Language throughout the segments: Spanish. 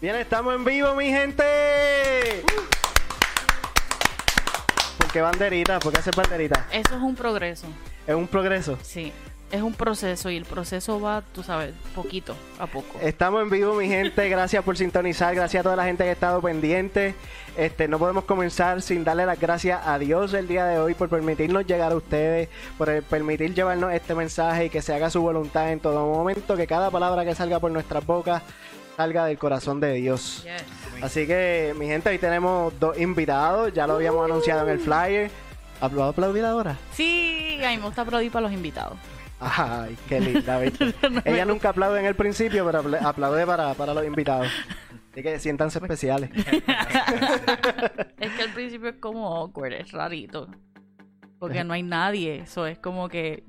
Bien, estamos en vivo, mi gente. ¿Por qué banderita? ¿Por qué hacer banderita? Eso es un progreso. Es un progreso. Sí. Es un proceso y el proceso va, tú sabes, poquito a poco. Estamos en vivo, mi gente. Gracias por sintonizar. Gracias a toda la gente que ha estado pendiente. Este, no podemos comenzar sin darle las gracias a Dios el día de hoy por permitirnos llegar a ustedes, por permitir llevarnos este mensaje y que se haga su voluntad en todo momento, que cada palabra que salga por nuestras bocas salga del corazón de Dios. Yes. Así que, mi gente, hoy tenemos dos invitados. Ya lo habíamos anunciado en el flyer. ¿Puedo aplaudir ahora? Sí, a mí me gusta aplaudir para los invitados. Ay, qué linda, ¿viste? Ella nunca aplaude en el principio, pero apl- aplaude para, para los invitados. Así que siéntanse especiales. Es que al principio es como awkward, es rarito. Porque no hay nadie. Eso es como que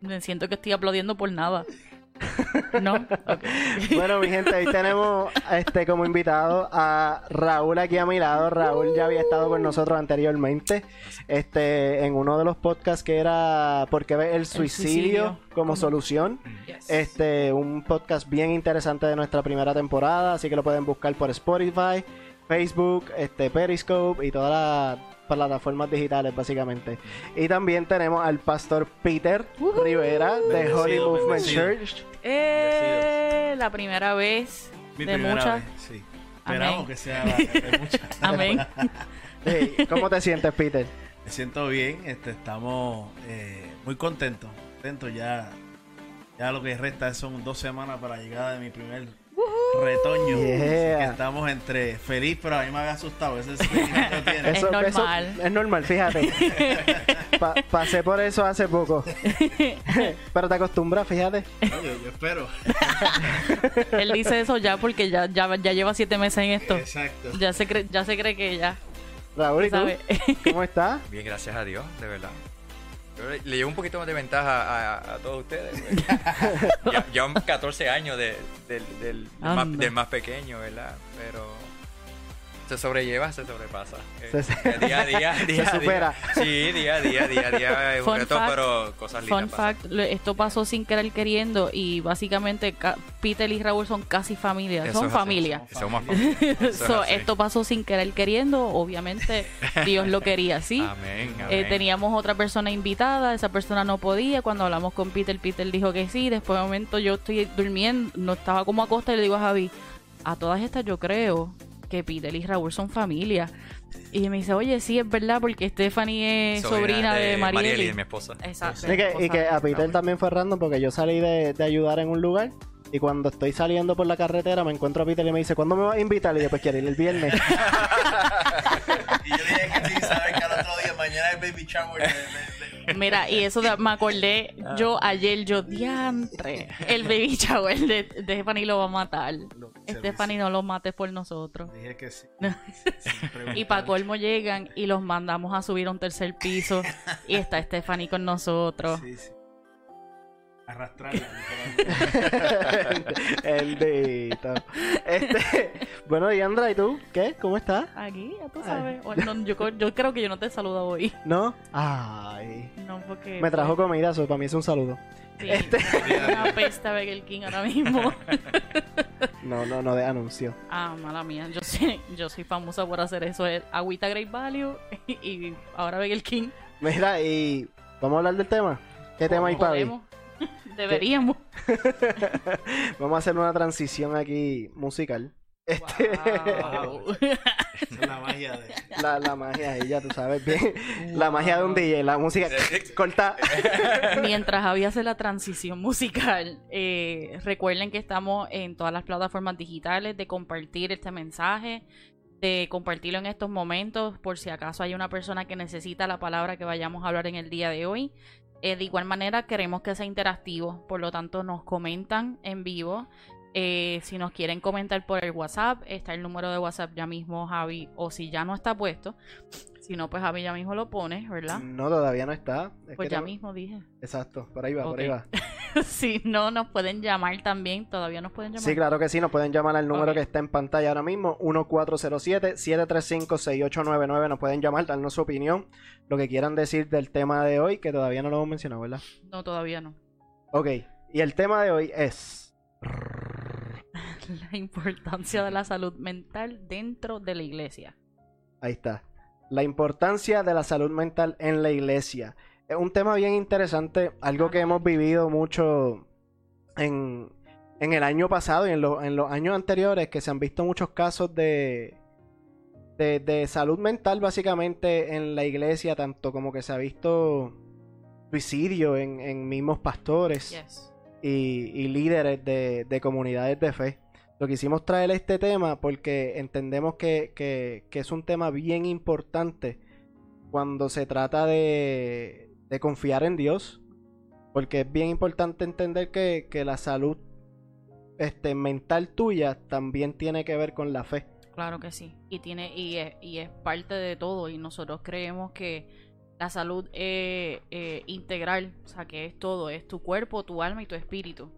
me siento que estoy aplaudiendo por nada. ¿No? Bueno, mi gente, hoy tenemos este como invitado a Raúl aquí a mi lado. Raúl ya había estado con nosotros anteriormente este en uno de los podcasts que era ¿Por qué ve el suicidio, suicidio como como- solución? Yes. Este, un podcast bien interesante de nuestra primera temporada, así que lo pueden buscar por Spotify, Facebook, este, Periscope y todas las plataformas digitales básicamente. Y también tenemos al pastor Peter. Rivera de Bendecido, Holy Movement. Church. Eh, la primera vez Mi de primera muchas. vez, sí. Esperamos Amén. que sea la- de muchas. Amén. Hey, ¿Cómo te sientes, Peter? Me siento bien, este, estamos eh, muy contentos. Contentos ya. Ya lo que resta son dos semanas para la llegada de mi primer retoño. Así Yeah. que estamos entre feliz, pero a mí me había asustado. Ese que tiene. Es normal. es normal, fíjate. Pa- pasé por eso hace poco. Pero te acostumbras, fíjate. No, yo, yo espero. Él dice eso ya porque ya, ya, ya lleva siete meses en esto. Exacto. Ya se cree, ya se cree que ya. Raúl, ¿y tú? ¿Sabe? ¿Cómo estás? Bien, gracias a Dios, de verdad. Le, le llevo un poquito más de ventaja a, a- a todos ustedes. pues. ya, llevan 14 años de- del, del- del más, del más pequeño, ¿verdad? Pero se sobrelleva, se sobrepasa. Eh, Se- día a día, día a supera. día. Sí, día a día, día a día es un reto, fact- pero cosas lindas Fun pasan. fact, esto pasó sin querer queriendo y básicamente ca- Peter y Raúl son casi familia, Eso son es así. familia. Somos familia. Es So, esto pasó sin querer queriendo, obviamente Dios lo quería así. Amén, Eh, amén. teníamos otra persona invitada, esa persona no podía. Cuando hablamos con Peter, Peter dijo que sí. Después de un momento yo estoy durmiendo, no estaba como acosta y le digo a Javi, a todas estas yo creo que Peter y Raúl son familia. Y me dice, oye, sí, es verdad, porque Stephanie es sobrina, de, Marieli. de mi esposa. Exacto. Y que, y que a Peter Raúl. también fue random porque yo salí de, de ayudar en un lugar y cuando estoy saliendo por la carretera me encuentro a Peter y me dice, ¿cuándo me vas a invitar? Y yo, pues quiero ir el viernes. Y yo dije que sí, sabes que al otro día, mañana es baby shower. de- de- de- Mira, y eso de- me acordé, yo ayer, yo, diantre, el baby shower de, de Stephanie lo va a matar. Lo- Stephanie, no lo mates por nosotros. Dije que sí. Y para colmo llegan y los mandamos a subir a un tercer piso y está Stephanie con nosotros. Sí, sí. Arrastrarla. literalmente. el dito. Este, bueno, Diandra, ¿y tú? ¿Qué? ¿Cómo estás? Aquí, ya tú sabes. O- no, yo, co- yo creo que yo no te he saludado hoy. ¿No? Ay. No, porque... Me trajo comida, eso para mí es un saludo. Sí, Este- Una pesta Burger King ahora mismo. No, no, no de anuncio. Ah, mala mía. Yo soy, yo soy famosa por hacer eso. Es agüita Great Value y ahora Burger King. Mira, y vamos a hablar del tema. ¿Qué tema hay para hoy? Podemos. Deberíamos. Vamos a hacer una transición aquí musical. Este, Wow. Esa es la magia de. la, la magia ahí, ya tú sabes bien. La magia de un DJ, la música corta. Mientras había hace la transición musical, eh, recuerden que estamos en todas las plataformas digitales de compartir este mensaje, de compartirlo en estos momentos, por si acaso hay una persona que necesita la palabra que vayamos a hablar en el día de hoy. Eh, de igual manera, queremos que sea interactivo, por lo tanto, nos comentan en vivo. Eh, si nos quieren comentar por el WhatsApp, está el número de WhatsApp ya mismo, Javi, o si ya no está puesto, si no, pues Javi ya mismo lo pone, ¿verdad? No, todavía no está. Es Pues ya mismo dije. Exacto, por ahí va, por ahí va. si no, nos pueden llamar también. Todavía nos pueden llamar. Sí, claro que sí, nos pueden llamar al número que está en pantalla ahora mismo, 1407-735-6899. Nos pueden llamar, darnos su opinión, lo que quieran decir del tema de hoy, que todavía no lo hemos mencionado, ¿verdad? No, todavía no. Ok, y el tema de hoy es... la importancia de la salud mental dentro de la iglesia. Ahí está. La importancia de la salud mental en la iglesia. Es un tema bien interesante, algo que hemos vivido mucho en, en el año pasado y en, lo- en los años anteriores, que se han visto muchos casos de, de, de salud mental básicamente en la iglesia, tanto como que se ha visto suicidio en, en mismos pastores y, y líderes de, de comunidades de fe. Lo quisimos traer este tema porque entendemos que, que- es un tema bien importante cuando se trata de, de confiar en Dios. Porque es bien importante entender que, que la salud este, mental tuya también tiene que ver con la fe. Claro que sí. Y tiene y es, y es parte de todo. Y nosotros creemos que la salud es eh, integral, o sea, que es todo, es tu cuerpo, tu alma y tu espíritu.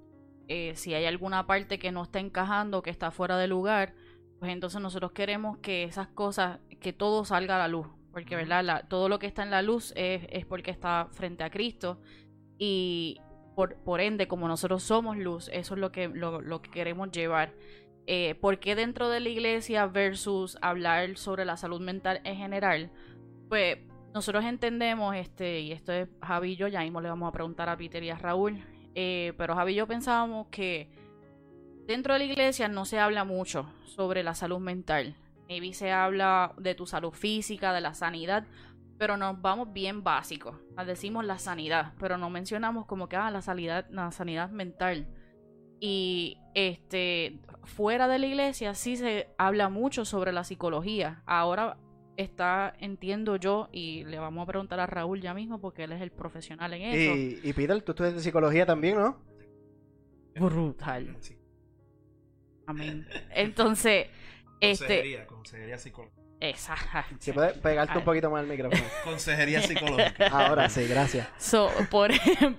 Eh, si hay alguna parte que no está encajando, que está fuera de lugar, pues entonces nosotros queremos que esas cosas, que todo salga a la luz. Porque, ¿verdad? La- todo lo que está en la luz es, es porque está frente a Cristo. Y por, por ende, como nosotros somos luz, eso es lo que, lo, lo que queremos llevar. Eh, ¿Por qué dentro de la iglesia versus hablar sobre la salud mental en general? Pues nosotros entendemos, este, y esto es Javi y yo, ya mismo le vamos a preguntar a Peter y a Raúl, eh, pero Javi y yo pensábamos que dentro de la iglesia no se habla mucho sobre la salud mental. Maybe se habla de tu salud física, de la sanidad, pero nos vamos bien básicos. Decimos la sanidad, pero no mencionamos como que ah, la sanidad, la sanidad mental. Y este fuera de la iglesia sí se habla mucho sobre la psicología. Ahora está, entiendo yo, y le vamos a preguntar a Raúl ya mismo porque él es el profesional en eso. Y, y Peter, tú estudias psicología también, ¿no? Brutal. Sí. Amén. Entonces, este, Consejería, consejería psicológica. exacto. Si puedes pegarte un poquito más al micrófono. Consejería psicológica. Ahora sí, gracias. So, por,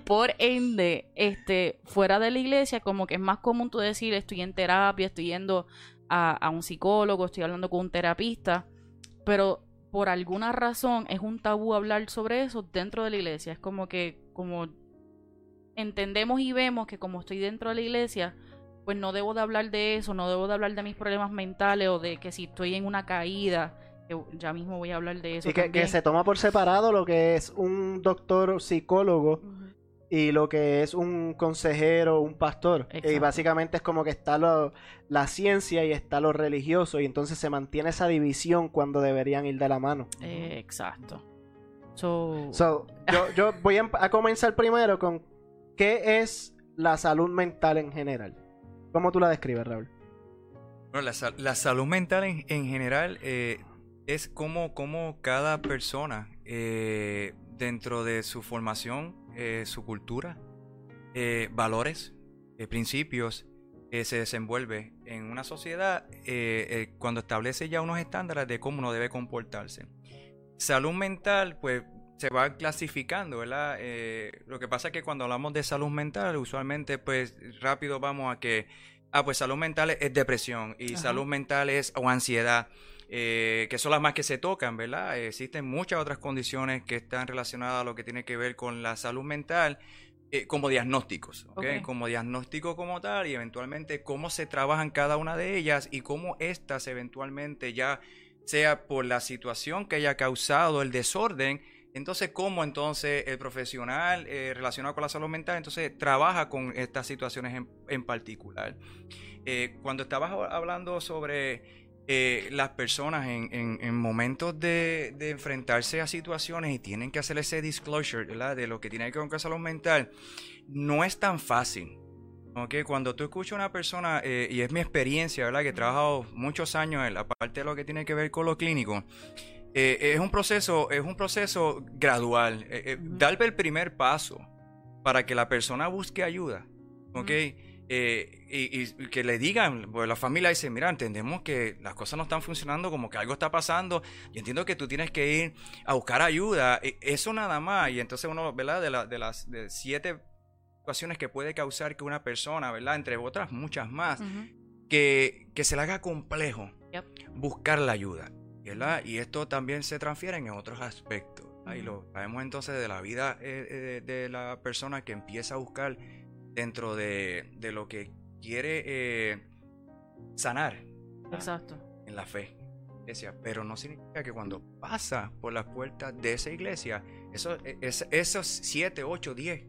por ende, este, fuera de la iglesia, como que es más común tú decir, estoy en terapia, estoy yendo a, a un psicólogo, estoy hablando con un terapista, pero por alguna razón es un tabú hablar sobre eso dentro de la iglesia. Es como que, como entendemos y vemos que como estoy dentro de la iglesia, pues no debo de hablar de eso, no debo de hablar de mis problemas mentales o de que si estoy en una caída, que ya mismo voy a hablar de eso. Y que, se toma por separado lo que es un doctor psicólogo. Y lo que es un consejero, un pastor. Y básicamente es como que está lo- la ciencia y está lo religioso y entonces se mantiene esa división cuando deberían ir de la mano. Eh, exacto. So, So, yo, yo voy a, em- a comenzar primero con qué es la salud mental en general. ¿Cómo tú la describes, Raúl? Bueno, la, la salud mental en, en general eh, es como, como cada persona eh, dentro de su formación, eh, su cultura, eh, valores, eh, principios, se desenvuelve en una sociedad cuando establece ya unos estándares de cómo uno debe comportarse. Salud mental, pues se va clasificando, ¿verdad? Lo que pasa es que cuando hablamos de salud mental, usualmente pues rápido vamos a que, ah, pues salud mental es, es depresión y Ajá. salud mental es o ansiedad, eh, que son las más que se tocan, ¿verdad? Existen muchas otras condiciones que están relacionadas a lo que tiene que ver con la salud mental. eh, como diagnósticos, ¿ok? Ok. Como diagnóstico como tal y eventualmente cómo se trabajan cada una de ellas y cómo estas eventualmente ya sea por la situación que haya causado el desorden, entonces cómo entonces el profesional eh, relacionado con la salud mental entonces trabaja con estas situaciones en, en particular. Eh, cuando estabas hablando sobre eh, las personas en, en- en momentos de, de enfrentarse a situaciones y tienen que hacer ese disclosure ¿verdad? de lo que tiene que ver con salud mental, no es tan fácil. ¿ok? Cuando tú escuchas a una persona, eh, y es mi experiencia, ¿verdad? que he trabajado muchos años en la parte de lo que tiene que ver con lo clínico, eh, es un proceso, es un proceso gradual. eh, eh, Ujú. Dar el primer paso para que la persona busque ayuda. ¿ok? Ujú. Eh, y, y- y que le digan, pues la familia dice, mira, entendemos que las cosas no están funcionando, como que algo está pasando, y entiendo que tú tienes que ir a buscar ayuda, e- eso nada más, y entonces uno, ¿verdad? De, la- de las de siete situaciones que puede causar que una persona, ¿verdad? Entre otras muchas más, que, que se le haga complejo Yep. buscar la ayuda, ¿verdad? Y esto también se transfiere en otros aspectos. ¿verdad? Y Ujú. lo sabemos entonces de la vida eh, eh, de la persona que empieza a buscar dentro de, de lo que quiere eh, sanar Exacto. en la fe. iglesia, Pero no significa que cuando pasa por las puertas de esa iglesia, eso, es- esos 7, 8, 10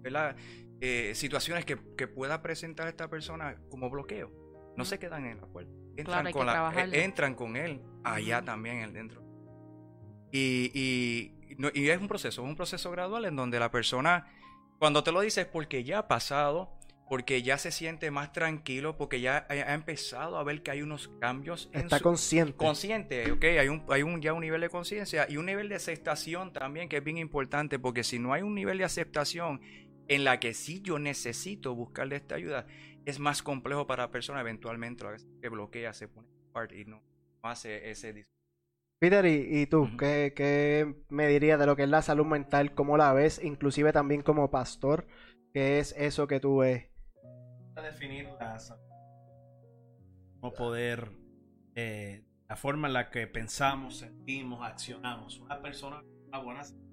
¿verdad? Eh, situaciones que, que pueda presentar esta persona como bloqueo, no se quedan en la puerta. Entran, Claro, con, la- eh, entran con él allá Ujú. también, el dentro. Y, y, no- y es un proceso, es un proceso gradual en donde la persona, cuando te lo dice es porque ya ha pasado, porque ya se siente más tranquilo, porque ya ha, empezado a ver que hay unos cambios en Está su- consciente. consciente, ¿ok? Hay un, hay un, ya un nivel de conciencia y un nivel de aceptación también que es bien importante, porque si no hay un nivel de aceptación en la que sí yo necesito buscarle esta ayuda, es más complejo para la persona eventualmente que bloquea, se pone aparte y no, hace ese dis- Peter, ¿y, y tú? ¿qué, qué me dirías de lo que es la salud mental? ¿Cómo la ves? Inclusive también como pastor, ¿qué es eso que tú ves? a definir la salud. Cómo poder, eh, la forma en la que pensamos, sentimos, accionamos. Una persona con una buena salud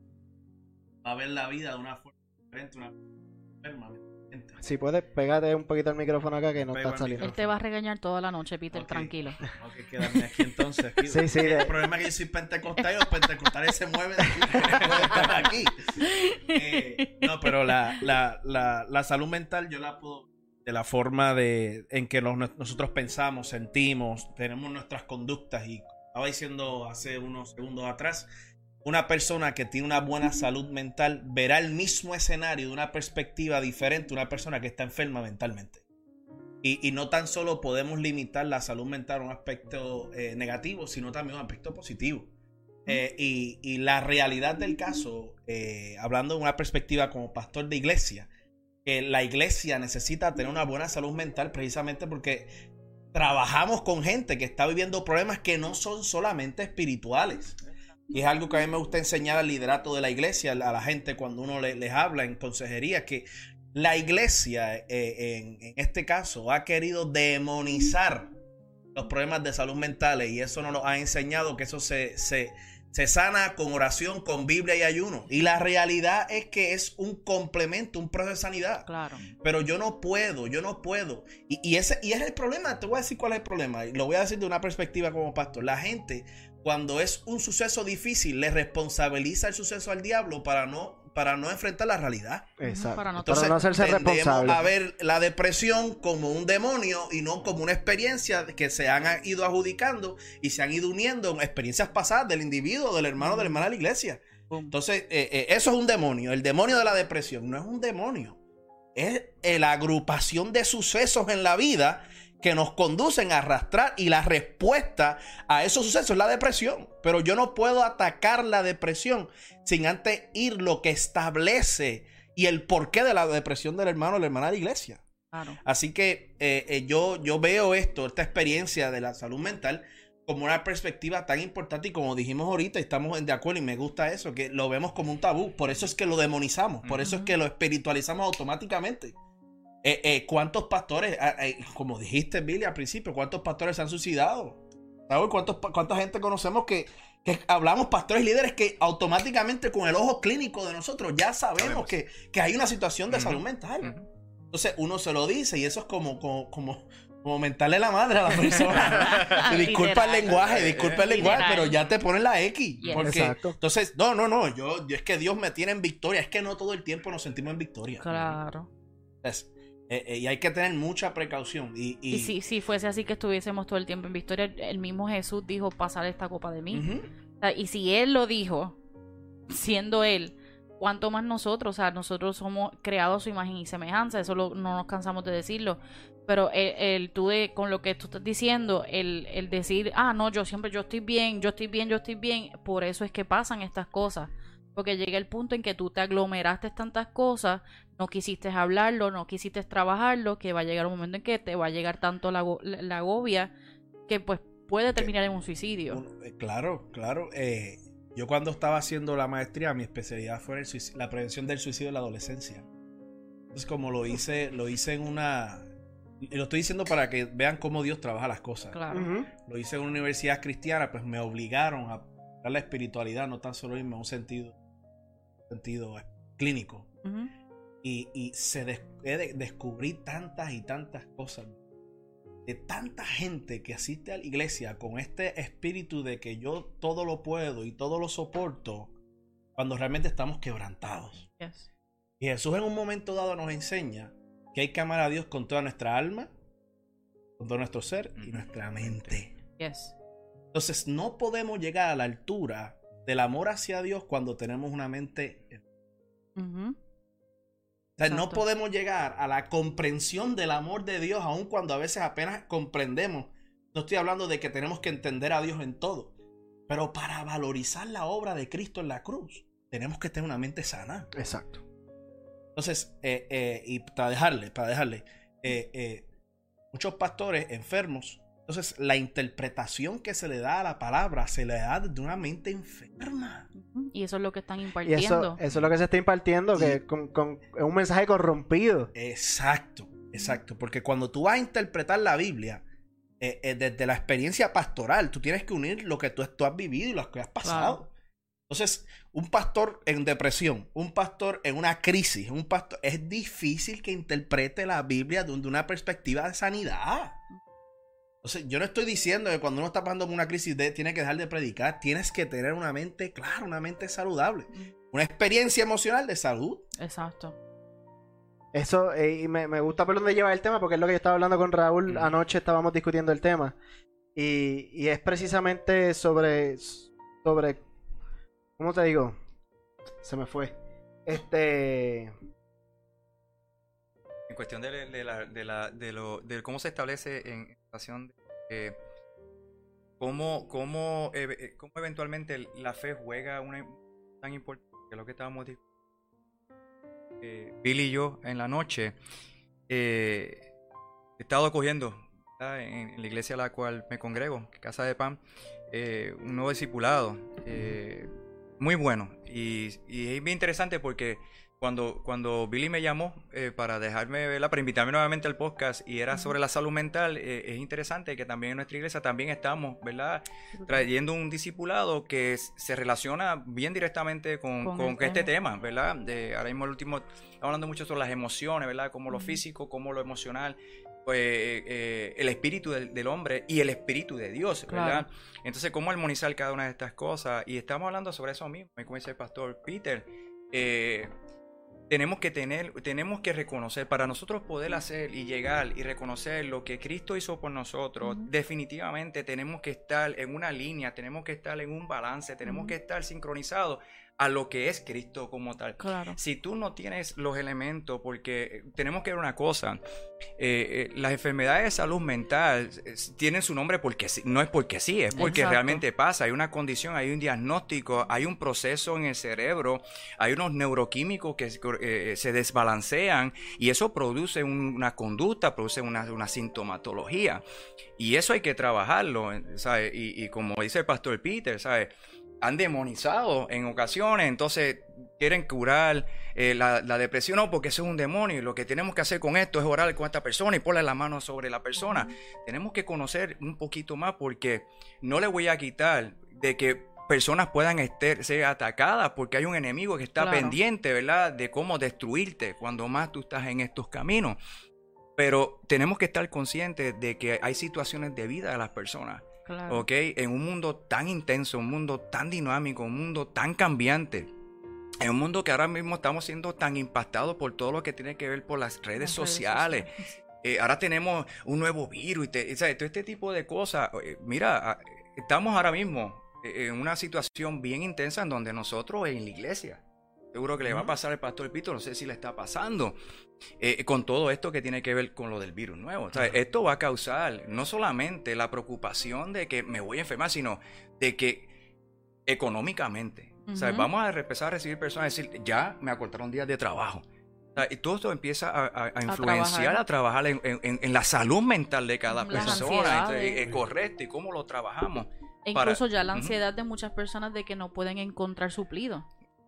va a ver la vida de una forma diferente, una forma Si puedes, pégate un poquito el micrófono acá que no está saliendo. Él te va a regañar toda la noche, Peter, Ok. tranquilo. Tengo que quedarme aquí entonces. aquí. Sí, sí, de- El problema es que yo soy pentecostal y los pentecostales se mueven de aquí. estar aquí. Eh, no, pero la, la, la, la salud mental yo la puedo de la forma de en que los- nosotros pensamos, sentimos, tenemos nuestras conductas y estaba diciendo hace unos segundos atrás, una persona que tiene una buena salud mental verá el mismo escenario de una perspectiva diferente a una persona que está enferma mentalmente. Y, y no tan solo podemos limitar la salud mental a un aspecto eh, negativo, sino también a un aspecto positivo. Eh, y, y la realidad del caso, eh, hablando de una perspectiva como pastor de iglesia, que la iglesia necesita tener una buena salud mental precisamente porque trabajamos con gente que está viviendo problemas que no son solamente espirituales. Y es algo que a mí me gusta enseñar al liderato de la iglesia, a la gente cuando uno le- les habla en consejería, que la iglesia eh, en, en este caso ha querido demonizar los problemas de salud mentales y eso nos lo ha enseñado que eso se, se, se sana con oración, con Biblia y ayuno. Y la realidad es que es un complemento, un proceso de sanidad. Claro. Pero yo no puedo, yo no puedo. Y, y ese y es el problema. Te voy a decir cuál es el problema. Y lo voy a decir de una perspectiva como pastor. La gente, cuando es un suceso difícil, le responsabiliza el suceso al diablo para no, para no enfrentar la realidad. Exacto. Para no- Para no hacerse responsable. a ver la depresión como un demonio y no como una experiencia que se han ido adjudicando y se han ido uniendo en experiencias pasadas del individuo, del hermano, de la hermana de la iglesia. Entonces, eh, eh, eso es un demonio. El demonio de la depresión no es un demonio. Es eh, la agrupación de sucesos en la vida que nos conducen a arrastrar y la respuesta a esos sucesos es la depresión. Pero yo no puedo atacar la depresión sin antes ir lo que establece y el porqué de la depresión del hermano o la hermana de la iglesia. Claro. Así que eh, eh, yo, yo veo esto, esta experiencia de la salud mental, como una perspectiva tan importante y como dijimos ahorita, estamos de acuerdo y me gusta eso, que lo vemos como un tabú. Por eso es que lo demonizamos, por eso es que lo espiritualizamos automáticamente. Eh, eh, ¿Cuántos pastores, ah, eh, como dijiste Billy al principio, cuántos pastores se han suicidado? ¿Sabes? ¿Cuántos, ¿Cuánta gente conocemos que, que hablamos pastores líderes que automáticamente con el ojo clínico de nosotros ya sabemos, Sabemos. Que, que hay una situación de salud mental? Entonces uno se lo dice y eso es como, como, como, como mentarle la madre a la persona. Y disculpa el lenguaje, disculpa el lenguaje, pero ya te ponen la X. Yes. Porque, Exacto. entonces, no, no, no, yo, yo es que Dios me tiene en victoria. Es que no todo el tiempo nos sentimos en victoria. Claro. Es- eh, eh, y hay que tener mucha precaución. Y, y- Y si, si fuese así que estuviésemos todo el tiempo en victoria, el mismo Jesús dijo pasar esta copa de mí. Ujú. O sea, y si él lo dijo, siendo él, ¿cuánto más nosotros? O sea, nosotros somos creados a su imagen y semejanza, eso lo- no nos cansamos de decirlo. Pero el, el tú de, con lo que tú estás diciendo, el, el decir, ah, no, yo siempre, yo estoy bien, yo estoy bien, yo estoy bien, por eso es que pasan estas cosas. Porque llega el punto en que tú te aglomeraste tantas cosas, no quisiste hablarlo, no quisiste trabajarlo, que va a llegar un momento en que te va a llegar tanto la, la, la agobia que pues puede terminar en un suicidio. Un- eh, claro, claro. eh, yo cuando estaba haciendo la maestría, mi especialidad fue el la prevención del suicidio en la adolescencia. Entonces, como lo hice, lo hice en una... Y lo estoy diciendo para que vean cómo Dios trabaja las cosas. Claro. Lo hice en una universidad cristiana, pues me obligaron a dar la espiritualidad, no tan solo irme a un sentido, sentido eh, clínico. Y, y se des- descubrí tantas y tantas cosas de tanta gente que asiste a la iglesia con este espíritu de que yo todo lo puedo y todo lo soporto, cuando realmente estamos quebrantados. Yes. Y Jesús en un momento dado nos enseña que hay que amar a Dios con toda nuestra alma, con todo nuestro ser y Ujú. nuestra mente. Yes. Entonces no podemos llegar a la altura del amor hacia Dios cuando tenemos una mente... Ujú. O sea, no podemos llegar a la comprensión del amor de Dios aun cuando a veces apenas comprendemos. No estoy hablando de que tenemos que entender a Dios en todo. Pero para valorizar la obra de Cristo en la cruz, tenemos que tener una mente sana. Exacto. Entonces, eh, eh, y para dejarle, para dejarle, eh, eh, muchos pastores enfermos, entonces la interpretación que se le da a la palabra se le da de una mente enferma. Y eso es lo que están Y impartiendo. eso, eso es lo que se está impartiendo, que Y- con, con- es un mensaje corrompido. Exacto, exacto, porque cuando tú vas a interpretar la Biblia eh, eh, desde la experiencia pastoral, tú tienes que unir lo que tú, tú has vivido y lo que has pasado. Entonces, un pastor en depresión, un pastor en una crisis, un pastor, es difícil que interprete la Biblia desde una perspectiva de sanidad. Entonces, yo no estoy diciendo que cuando uno está pasando por una crisis de, tiene que dejar de predicar, tienes que tener una mente clara, una mente saludable, una experiencia emocional de salud. Exacto. Eso, eh, y me, me gusta por dónde lleva el tema, porque es lo que yo estaba hablando con Raúl anoche, estábamos discutiendo el tema. Y, y es precisamente sobre, sobre, ¿cómo te digo? Se me fue. Este, En cuestión de, de la, de, la, de, lo, de cómo se establece en de eh, cómo, cómo, eh, eh, cómo eventualmente la fe juega una tan importante que es lo que estábamos eh, Billy y yo en la noche. eh, he estado cogiendo ¿verdad? en, la iglesia a la cual me congrego, Casa de Pan, eh, un nuevo discipulado. muy bueno. Y, y es bien interesante porque cuando, cuando Billy me llamó eh, para dejarme verla, para invitarme nuevamente al podcast y era sobre la salud mental, eh, es interesante que también en nuestra iglesia también estamos, ¿verdad? Trayendo un discipulado que se relaciona bien directamente con, Con con el este tema. ¿verdad? De, ahora mismo el último, estamos hablando mucho sobre las emociones, ¿verdad? Como lo físico, como lo emocional. Pues, eh, el espíritu del, del hombre y el espíritu de Dios, ¿verdad? Claro. Entonces, ¿cómo armonizar cada una de estas cosas? Y estamos hablando sobre eso mismo, como dice el pastor Peter. eh, tenemos que tener, tenemos que reconocer, para nosotros poder hacer y llegar y reconocer lo que Cristo hizo por nosotros, definitivamente tenemos que estar en una línea, tenemos que estar en un balance, tenemos que estar sincronizados a lo que es Cristo como tal. Claro. Si tú no tienes los elementos, porque eh, tenemos que ver una cosa, eh, eh, las enfermedades de salud mental eh, tienen su nombre porque sí, no es porque sí, es porque Exacto. realmente pasa, hay una condición, hay un diagnóstico, hay un proceso en el cerebro, hay unos neuroquímicos que se desbalancean y eso produce un- una conducta, produce una, una sintomatología. Y eso hay que trabajarlo, ¿sabes? Y, y como dice el pastor Peter, ¿sabes? Han demonizado en ocasiones, entonces quieren curar eh, la, la depresión, no, porque eso es un demonio y lo que tenemos que hacer con esto es orar con esta persona y ponerle la mano sobre la persona. Tenemos que conocer un poquito más porque no le voy a quitar de que personas puedan ser atacadas porque hay un enemigo que está Claro. pendiente, ¿verdad? De cómo destruirte cuando más tú estás en estos caminos. Pero tenemos que estar conscientes de que hay situaciones de vida de las personas. Claro. ¿ok? En un mundo tan intenso, un mundo tan dinámico, un mundo tan cambiante. En un mundo que ahora mismo estamos siendo tan impactados por todo lo que tiene que ver por las redes Las redes sociales. Eh, ahora tenemos un nuevo virus y todo este tipo de cosas. Eh, Mira, ah, estamos ahora mismo eh, en una situación bien intensa en donde nosotros en la iglesia, seguro que le va a pasar al pastor Pito, no sé si le está pasando, eh, con todo esto que tiene que ver con lo del virus nuevo. O sea, Ajá. esto va a causar no solamente la preocupación de que me voy a enfermar, sino de que económicamente, o sea, Ujú. vamos a empezar a recibir personas y decir, ya me acortaron días de trabajo. O sea, y todo esto empieza a, a- a influenciar, trabajar. a trabajar en, en- en la salud mental de cada Las persona. Entonces, eh, correcto, y cómo lo trabajamos. E para- incluso ya la ansiedad de muchas personas de que no pueden encontrar suplido.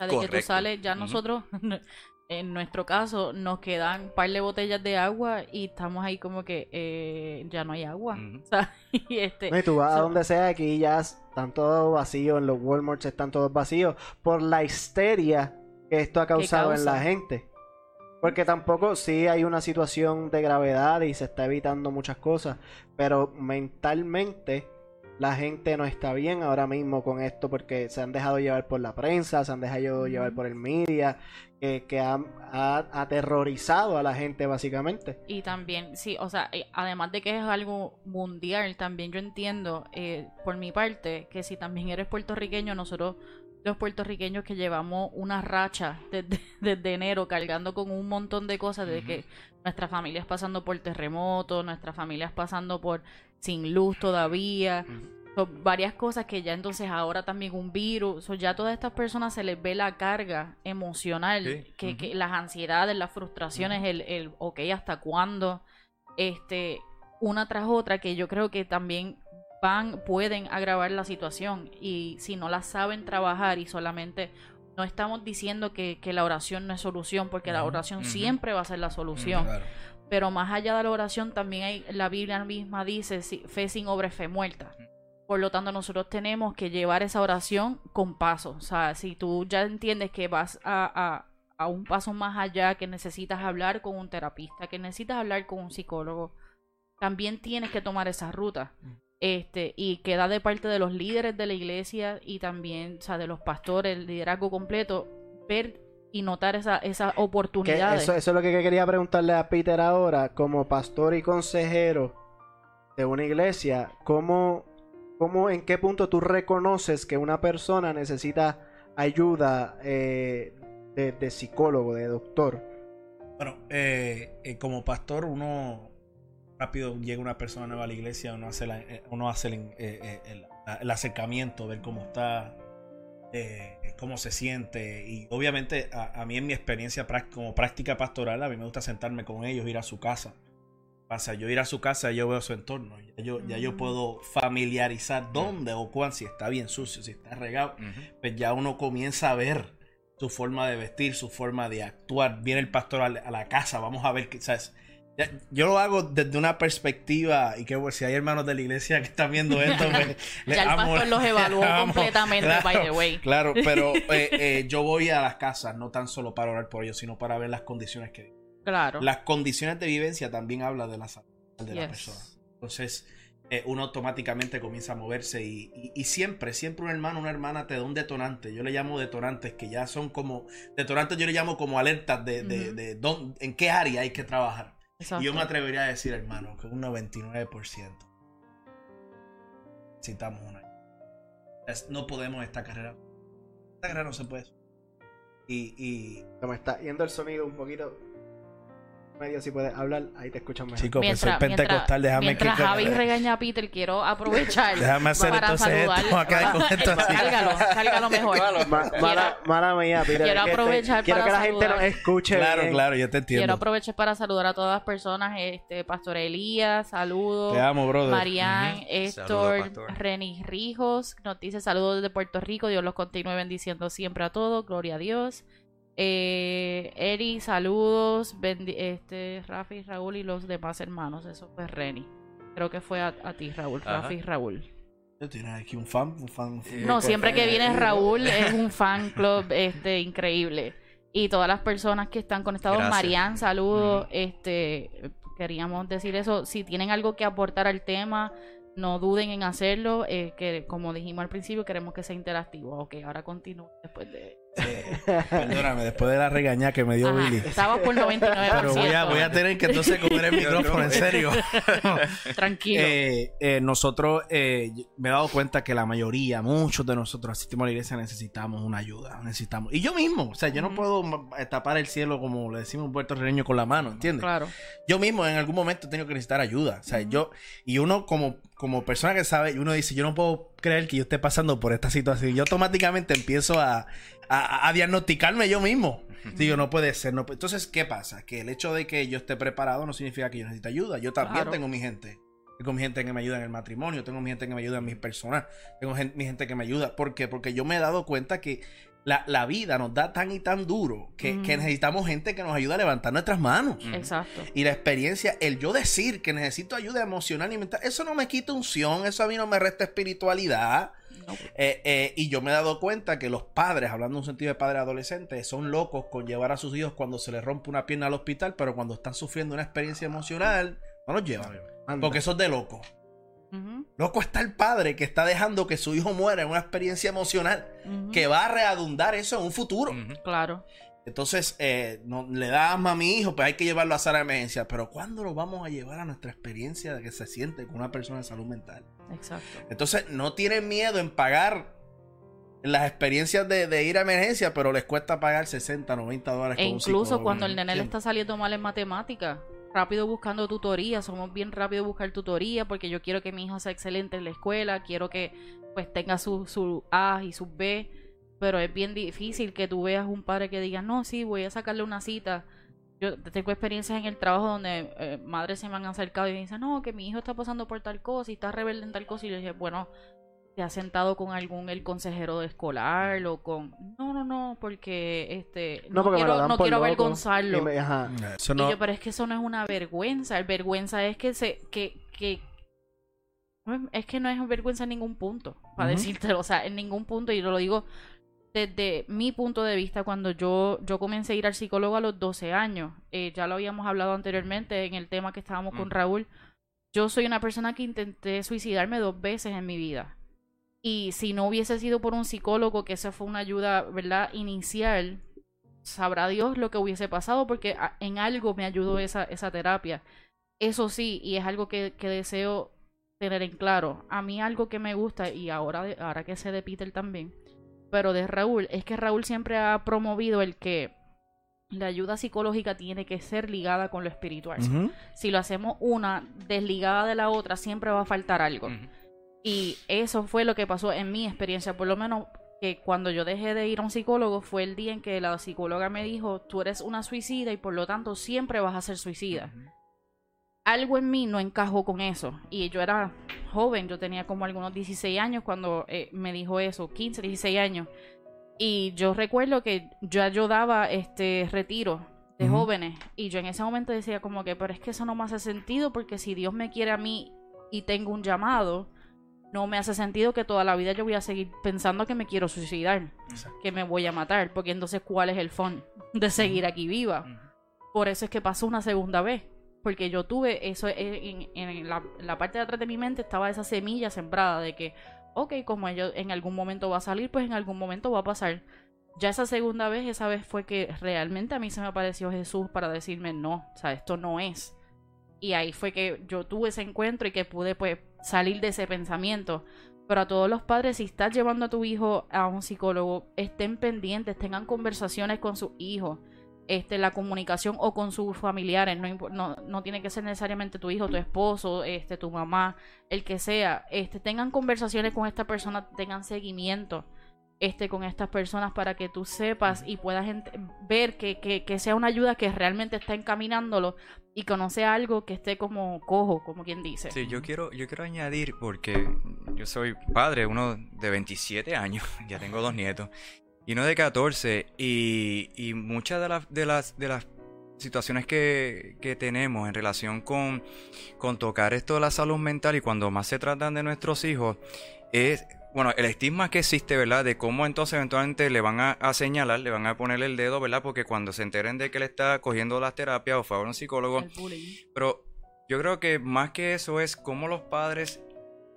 Sea, de que tú sales, ya nosotros, en nuestro caso, nos quedan un par de botellas de agua y estamos ahí como que eh, ya no hay agua. O sea, y este, No, y tú vas a So- donde sea, aquí ya están todos vacíos, en los Walmarts están todos vacíos, por la histeria que esto ha causado en la gente. Porque tampoco sí hay una situación de gravedad y se está evitando muchas cosas, pero mentalmente la gente no está bien ahora mismo con esto porque se han dejado llevar por la prensa, se han dejado llevar por el media, que, que ha, ha aterrorizado a la gente básicamente. Y también, sí, o sea, eh, además de que es algo mundial, también yo entiendo, eh, por mi parte, que si también eres puertorriqueño, nosotros los puertorriqueños que llevamos una racha desde, desde enero cargando con un montón de cosas, desde que nuestras familias pasando por terremotos, nuestras familias pasando por sin luz todavía, son varias cosas que ya entonces ahora también un virus, so, ya a todas estas personas se les ve la carga emocional, Sí, que, las ansiedades, las frustraciones, el, el, ok, ¿hasta cuándo? Este, una tras otra, que yo creo que también van, pueden agravar la situación. Y si no la saben trabajar y solamente no estamos diciendo que, que la oración no es solución, porque la oración siempre va a ser la solución. Claro. Pero más allá de la oración, también hay, la Biblia misma dice, fe sin obra es fe muerta. Por lo tanto, nosotros tenemos que llevar esa oración con paso. O sea, si tú ya entiendes que vas a, a, a un paso más allá, que necesitas hablar con un terapista, que necesitas hablar con un psicólogo, también tienes que tomar esa ruta. Este, y queda de parte de los líderes de la iglesia y también, o sea, de los pastores, el liderazgo completo, ver y notar esa, esas oportunidades. eso, eso es lo que quería preguntarle a Peter ahora, como pastor y consejero de una iglesia, ¿cómo, cómo en qué punto tú reconoces que una persona necesita ayuda eh, de, de psicólogo, de doctor? Bueno, eh, eh, como pastor, uno rápido llega una persona nueva a la iglesia, uno hace, la- uno hace el, el- el acercamiento, ver cómo está, eh, cómo se siente. Y obviamente, a, a mí en mi experiencia como práctica pastoral, a mí me gusta sentarme con ellos, ir a su casa. Pasa, yo ir a su casa, yo veo su entorno. Ya yo, ya yo puedo familiarizar dónde o cuán, si está bien sucio, si está regado pues ya uno comienza a ver su forma de vestir, su forma de actuar. Viene el pastor a la, casa, vamos a ver ¿sabes? Yo lo hago desde una perspectiva, y que bueno, si hay hermanos de la iglesia que están viendo esto, pues, les Ya el amo- pastor los evaluó amo. completamente, by the way. Claro, pero eh, eh, yo voy a las casas no tan solo para orar por ellos, sino para ver las condiciones que Claro. Las condiciones de vivencia también habla de la salud de la Yes. persona. Entonces, eh, uno automáticamente comienza a moverse y, y- y siempre, siempre un hermano, una hermana te da un detonante. Yo le llamo detonantes que ya son como, detonantes yo le llamo como alertas de, de, Ujú. de dónde- en qué área hay que trabajar. Exacto. Y yo me atrevería a decir, hermano, que un 99% necesitamos una. Es- no podemos esta carrera. Esta carrera no se puede. Y, y Se me está yendo el sonido un poquito. Medio si puedes hablar, ahí te escuchan mejor. chicos, pues soy pentecostal, déjame mientras que. Javi regaña a Peter, quiero aprovechar Déjame hacer para entonces esto, acá con esto así. Cárgalo, cárgalo mejor. Ma- mala, mala mía, Peter. quiero es que te- aprovechar quiero para que la gente nos escuche. Claro, bien. claro, yo te Quiero entiendo. aprovechar para saludar a todas las personas, este, Pastor Elías, saludos. Te amo, brother. Marian, Ujú. Héctor, Saludos, pastor. Renis Rijos, nos dice saludos desde Puerto Rico, Dios los continúe bendiciendo siempre a todos, gloria a Dios. Eh, Eri, saludos, bendi- este, Rafi, Raúl y los demás hermanos, eso fue Reni. Creo que fue a, a ti, Raúl, Ajá. Rafi y Raúl. Yo tengo aquí un fan, un fan. un fan. No, pues, siempre que eh, viene eh, Raúl es un fan club este increíble. Y todas las personas que están conectados, Gracias. Marian, saludos. Este queríamos decir eso. Si tienen algo que aportar al tema, no duden en hacerlo. eh, que como dijimos al principio, queremos que sea interactivo. Ok, ahora continúo después de. Perdóname, después de la regaña que me dio Ajá, Billy. estaba por 99%. Pero voy a, voy a tener que entonces comer el micrófono, en serio. Tranquilo. Eh, eh, nosotros, eh, me he dado cuenta que la mayoría, muchos de nosotros asistimos a la iglesia, necesitamos una ayuda, necesitamos. Y yo mismo, o sea, yo no puedo tapar el cielo como le decimos en puertorriqueño con la mano, ¿entiendes? claro. Yo mismo en algún momento he tenido que necesitar ayuda. O sea, yo, y uno como, como persona que sabe, uno dice, yo no puedo creer que yo esté pasando por esta situación. Yo automáticamente empiezo a, a, a diagnosticarme yo mismo. Digo, no puede ser. No puede- Entonces, ¿qué pasa? Que el hecho de que yo esté preparado no significa que yo necesite ayuda. Yo también Claro. tengo mi gente. Tengo mi gente que me ayuda en el matrimonio, tengo mi gente que me ayuda en mis personas, tengo mi gente que me ayuda. ¿Por qué? Porque yo me he dado cuenta que la, la vida nos da tan y tan duro que, que necesitamos gente que nos ayude a levantar nuestras manos. Exacto. Y la experiencia, el yo decir que necesito ayuda emocional y mental, eso no me quita unción, eso a mí no me resta espiritualidad. Eh, eh, y yo me he dado cuenta que los padres, hablando en un sentido de padres adolescentes, son locos con llevar a sus hijos cuando se les rompe una pierna al hospital, pero cuando están sufriendo una experiencia emocional, no los llevan. Porque eso es de loco. Loco está el padre que está dejando que su hijo muera en una experiencia emocional que va a redundar eso en un futuro. Claro. Entonces, eh, no, le da asma a mi hijo, pues hay que llevarlo a sala de emergencia. Pero ¿cuándo lo vamos a llevar a nuestra experiencia de que se siente con una persona de salud mental? Exacto. Entonces, no tienen miedo en pagar las experiencias de, ir a emergencia, pero les cuesta pagar 60, 90 dólares. E incluso cuando el nene le está saliendo mal en matemáticas, rápido buscando tutoría, somos bien rápido buscar tutoría porque yo quiero que mi hijo sea excelente en la escuela, quiero que pues tenga su, su A y su B pero es bien difícil que tú veas un padre que diga, no, sí, voy a sacarle una cita. Yo tengo experiencias en el trabajo donde eh, madres se me han acercado y me dicen, no, que mi hijo está pasando por tal cosa y está rebelde en tal cosa. Y yo dije, bueno, ¿te has sentado con algún el consejero de escolar o con... No, no, no, porque este no, quiero, no quiero avergonzarlo. Y, yo, pero es que eso no es una vergüenza. El vergüenza es que se... que, que es que no es vergüenza en ningún punto, para decirte, o sea, en ningún punto, y yo lo digo desde mi punto de vista, cuando yo, yo comencé a ir al psicólogo a los 12 años, eh, ya lo habíamos hablado anteriormente en el tema que estábamos con Raúl, yo soy una persona que intenté suicidarme dos veces en mi vida. Y si no hubiese sido por un psicólogo, que esa fue una ayuda, ¿verdad? Inicial, sabrá Dios lo que hubiese pasado, porque en algo me ayudó esa, esa terapia. Eso sí, y es algo que, que deseo tener en claro. A mí algo que me gusta, y ahora, ahora que sé de Peter también, pero de Raúl, es que Raúl siempre ha promovido el que la ayuda psicológica tiene que ser ligada con lo espiritual. Si lo hacemos una desligada de la otra, siempre va a faltar algo. Y eso fue lo que pasó en mi experiencia, por lo menos que cuando yo dejé de ir a un psicólogo fue el día en que la psicóloga me dijo, tú eres una suicida y por lo tanto siempre vas a ser suicida algo en mí no encajó con eso. Y yo era joven, yo tenía como algunos 16 años cuando eh, me dijo eso, 15, 16 años. Y yo recuerdo que yo, ayudaba este retiro de jóvenes y yo en ese momento decía como que, pero es que eso no me hace sentido porque si Dios me quiere a mí y tengo un llamado, no me hace sentido que toda la vida yo voy a seguir pensando que me quiero suicidar, que me voy a matar, porque entonces ¿cuál es el fondo de seguir aquí viva? Por eso es que pasó una segunda vez porque yo tuve eso en, en la, parte de atrás de mi mente estaba esa semilla sembrada de que, ok, como ellos en algún momento va a salir, pues en algún momento va a pasar. Ya esa segunda vez, esa vez fue que realmente a mí se me apareció Jesús para decirme, no, o sea, esto no es. Y ahí fue que yo tuve ese encuentro y que pude pues salir de ese pensamiento. Pero a todos los padres, si estás llevando a tu hijo a un psicólogo, estén pendientes, tengan conversaciones con sus hijos este, la comunicación o con sus familiares, no, no, no, tiene que ser necesariamente tu hijo, tu esposo, este, tu mamá, el que sea, este, tengan conversaciones con esta persona, tengan seguimiento este, con estas personas para que tú sepas y puedas ver que, que, que, sea una ayuda que realmente está encaminándolo y que no sea algo que esté como cojo, como quien dice. Sí, yo quiero, yo quiero añadir, porque yo soy padre, uno de 27 años, ya tengo dos nietos, y no de 14. Y, muchas de, las de, las, de las situaciones que, que tenemos en relación con, con tocar esto de la salud mental y cuando más se tratan de nuestros hijos, es bueno, el estigma que existe, ¿verdad? De cómo entonces eventualmente le van a, señalar, le van a poner el dedo, ¿verdad? Porque cuando se enteren de que él está cogiendo las terapias o fue a un psicólogo. Pero yo creo que más que eso es cómo los padres,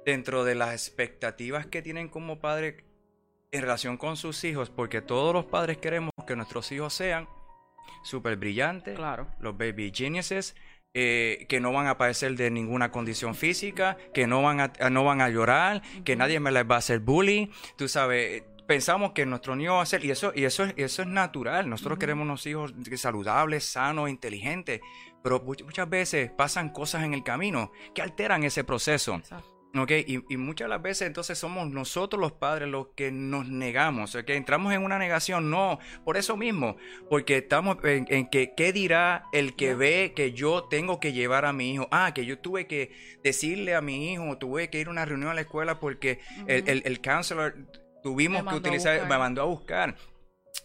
dentro de las expectativas que tienen como padres, en relación con sus hijos, porque todos los padres queremos que nuestros hijos sean súper brillantes, claro. los baby geniuses, eh, que no van a padecer de ninguna condición física, que no van a, no van a llorar, que nadie me les va a hacer bullying, tú sabes. Pensamos que nuestro niño va a ser, y eso, y eso, es, eso es natural. Nosotros queremos unos hijos saludables, sanos, inteligentes, pero muchas veces pasan cosas en el camino que alteran ese proceso. Ok, y, muchas de las veces entonces somos nosotros los padres los que nos negamos, ok, entramos en una negación, no, por eso mismo, porque estamos en, que, ¿qué dirá el que ve que yo tengo que llevar a mi hijo? Ah, que yo tuve que decirle a mi hijo, tuve que ir a una reunión a la escuela porque el, el, counselor tuvimos que utilizar, me mandó a buscar.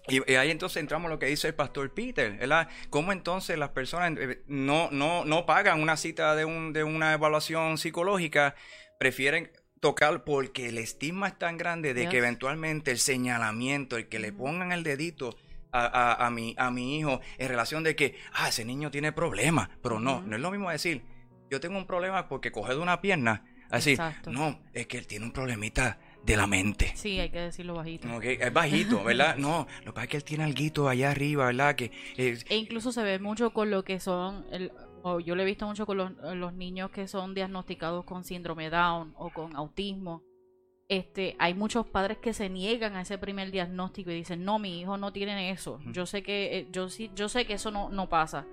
Y, ahí entonces entramos lo que dice el pastor Peter, ¿verdad? Cómo entonces las personas eh, no, no, no pagan una cita de, un, de una evaluación psicológica prefieren tocar porque el estigma es tan grande de que eventualmente el señalamiento, el que le pongan el dedito a, a- a mi, a mi hijo en relación de que, ah, ese niño tiene problemas, pero no, no es lo mismo decir, yo tengo un problema porque coge de una pierna, así, Exacto. no, es que él tiene un problemita de la mente. Sí, hay que decirlo bajito. Es bajito, ¿verdad? No, lo que pasa es que él tiene algo allá arriba, ¿verdad? Que eh, E incluso se ve mucho con lo que son, el, o yo lo he visto mucho con los, los niños que son diagnosticados con síndrome Down o con autismo. Este, hay muchos padres que se niegan a ese primer diagnóstico y dicen, no, mi hijo no tiene eso. Yo sé que, eh, yo sí, yo sé que eso no, no pasa.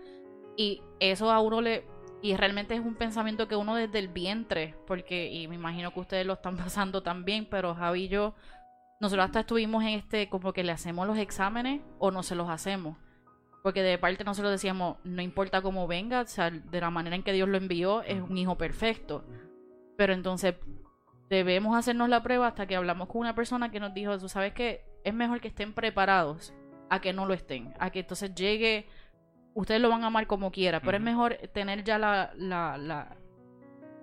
Y eso a uno le, y realmente es un pensamiento que uno desde el vientre, porque, y me imagino que ustedes lo están pasando también, pero Javi y yo, nosotros hasta estuvimos en este, como que le hacemos los exámenes o no se los hacemos. Porque de parte nosotros decíamos, no importa cómo venga, o sea, de la manera en que Dios lo envió, es un hijo perfecto. Pero entonces debemos hacernos la prueba hasta que hablamos con una persona que nos dijo, tú sabes que es mejor que estén preparados a que no lo estén, a que entonces llegue, ustedes lo van a amar como quiera, pero es mejor tener ya la, la, la-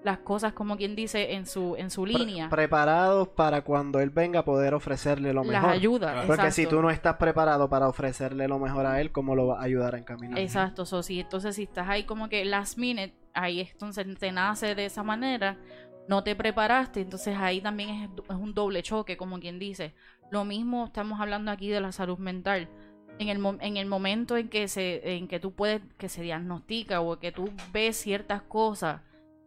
las cosas como quien dice en su, en su Pre- línea, preparados para cuando él venga poder ofrecerle lo las mejor. ayudas. Porque si tú no estás preparado para ofrecerle lo mejor a él, ¿cómo lo vas a ayudar a encaminar? Exacto, so, si, entonces si estás ahí como que last minute, ahí entonces te nace de esa manera, no te preparaste, entonces ahí también es, es un doble choque, como quien dice. Lo mismo estamos hablando aquí de la salud mental. En el, mo- en el momento en que se en que tú puedes que se diagnostica o que tú ves ciertas cosas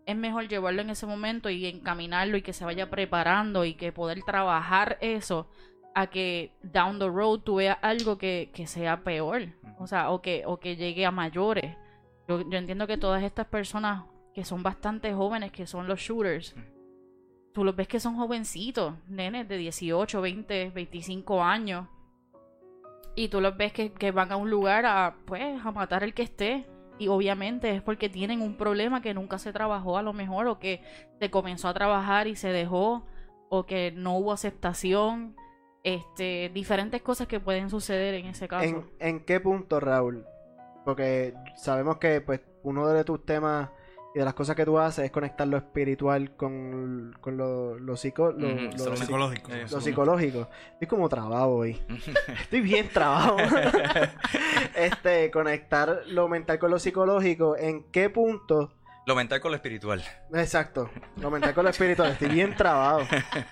es mejor llevarlo en ese momento y encaminarlo y que se vaya preparando y que poder trabajar eso a que down the road tú veas algo que, que sea peor, o sea, o que, o que llegue a mayores. Yo, yo entiendo que todas estas personas que son bastante jóvenes, que son los shooters, tú los ves que son jovencitos, nenes de 18, 20, 25 años, y tú los ves que, que van a un lugar a, pues, a matar el que esté. Y obviamente es porque tienen un problema que nunca se trabajó a lo mejor, o que se comenzó a trabajar y se dejó, o que no hubo aceptación, este, diferentes cosas que pueden suceder en ese caso. ¿En, qué punto, Raúl? Porque sabemos que pues uno de tus temas y de las cosas que tú haces es conectar lo espiritual con, con lo, lo, psico- lo- Ujú, lo- psi- psicológico. Eh, lo psicológico. Estoy como trabado hoy. Estoy bien trabado. este, conectar lo mental con lo psicológico. ¿En qué punto? lo mental con lo espiritual. Exacto. Lo mental con lo espiritual. Estoy bien trabado.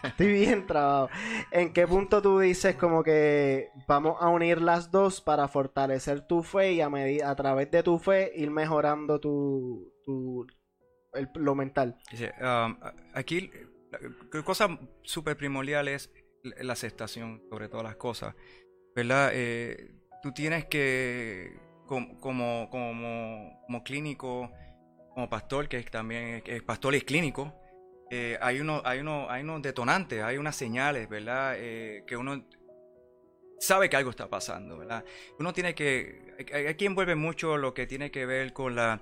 Estoy bien trabado. ¿En qué punto tú dices como que vamos a unir las dos para fortalecer tu fe y a, a través de tu fe ir mejorando tu, tu el- lo mental? Dice, um, aquí, la cosa súper primordial es la aceptación sobre todas las cosas, ¿verdad? Eh, tú tienes que, com- como, como, como clínico, como pastor, que también es pastor y es clínico, eh, hay, uno, hay, uno, hay unos detonantes, hay unas señales, ¿verdad? Eh, que uno sabe que algo está pasando, ¿verdad? Uno tiene que, aquí envuelve mucho lo que tiene que ver con la,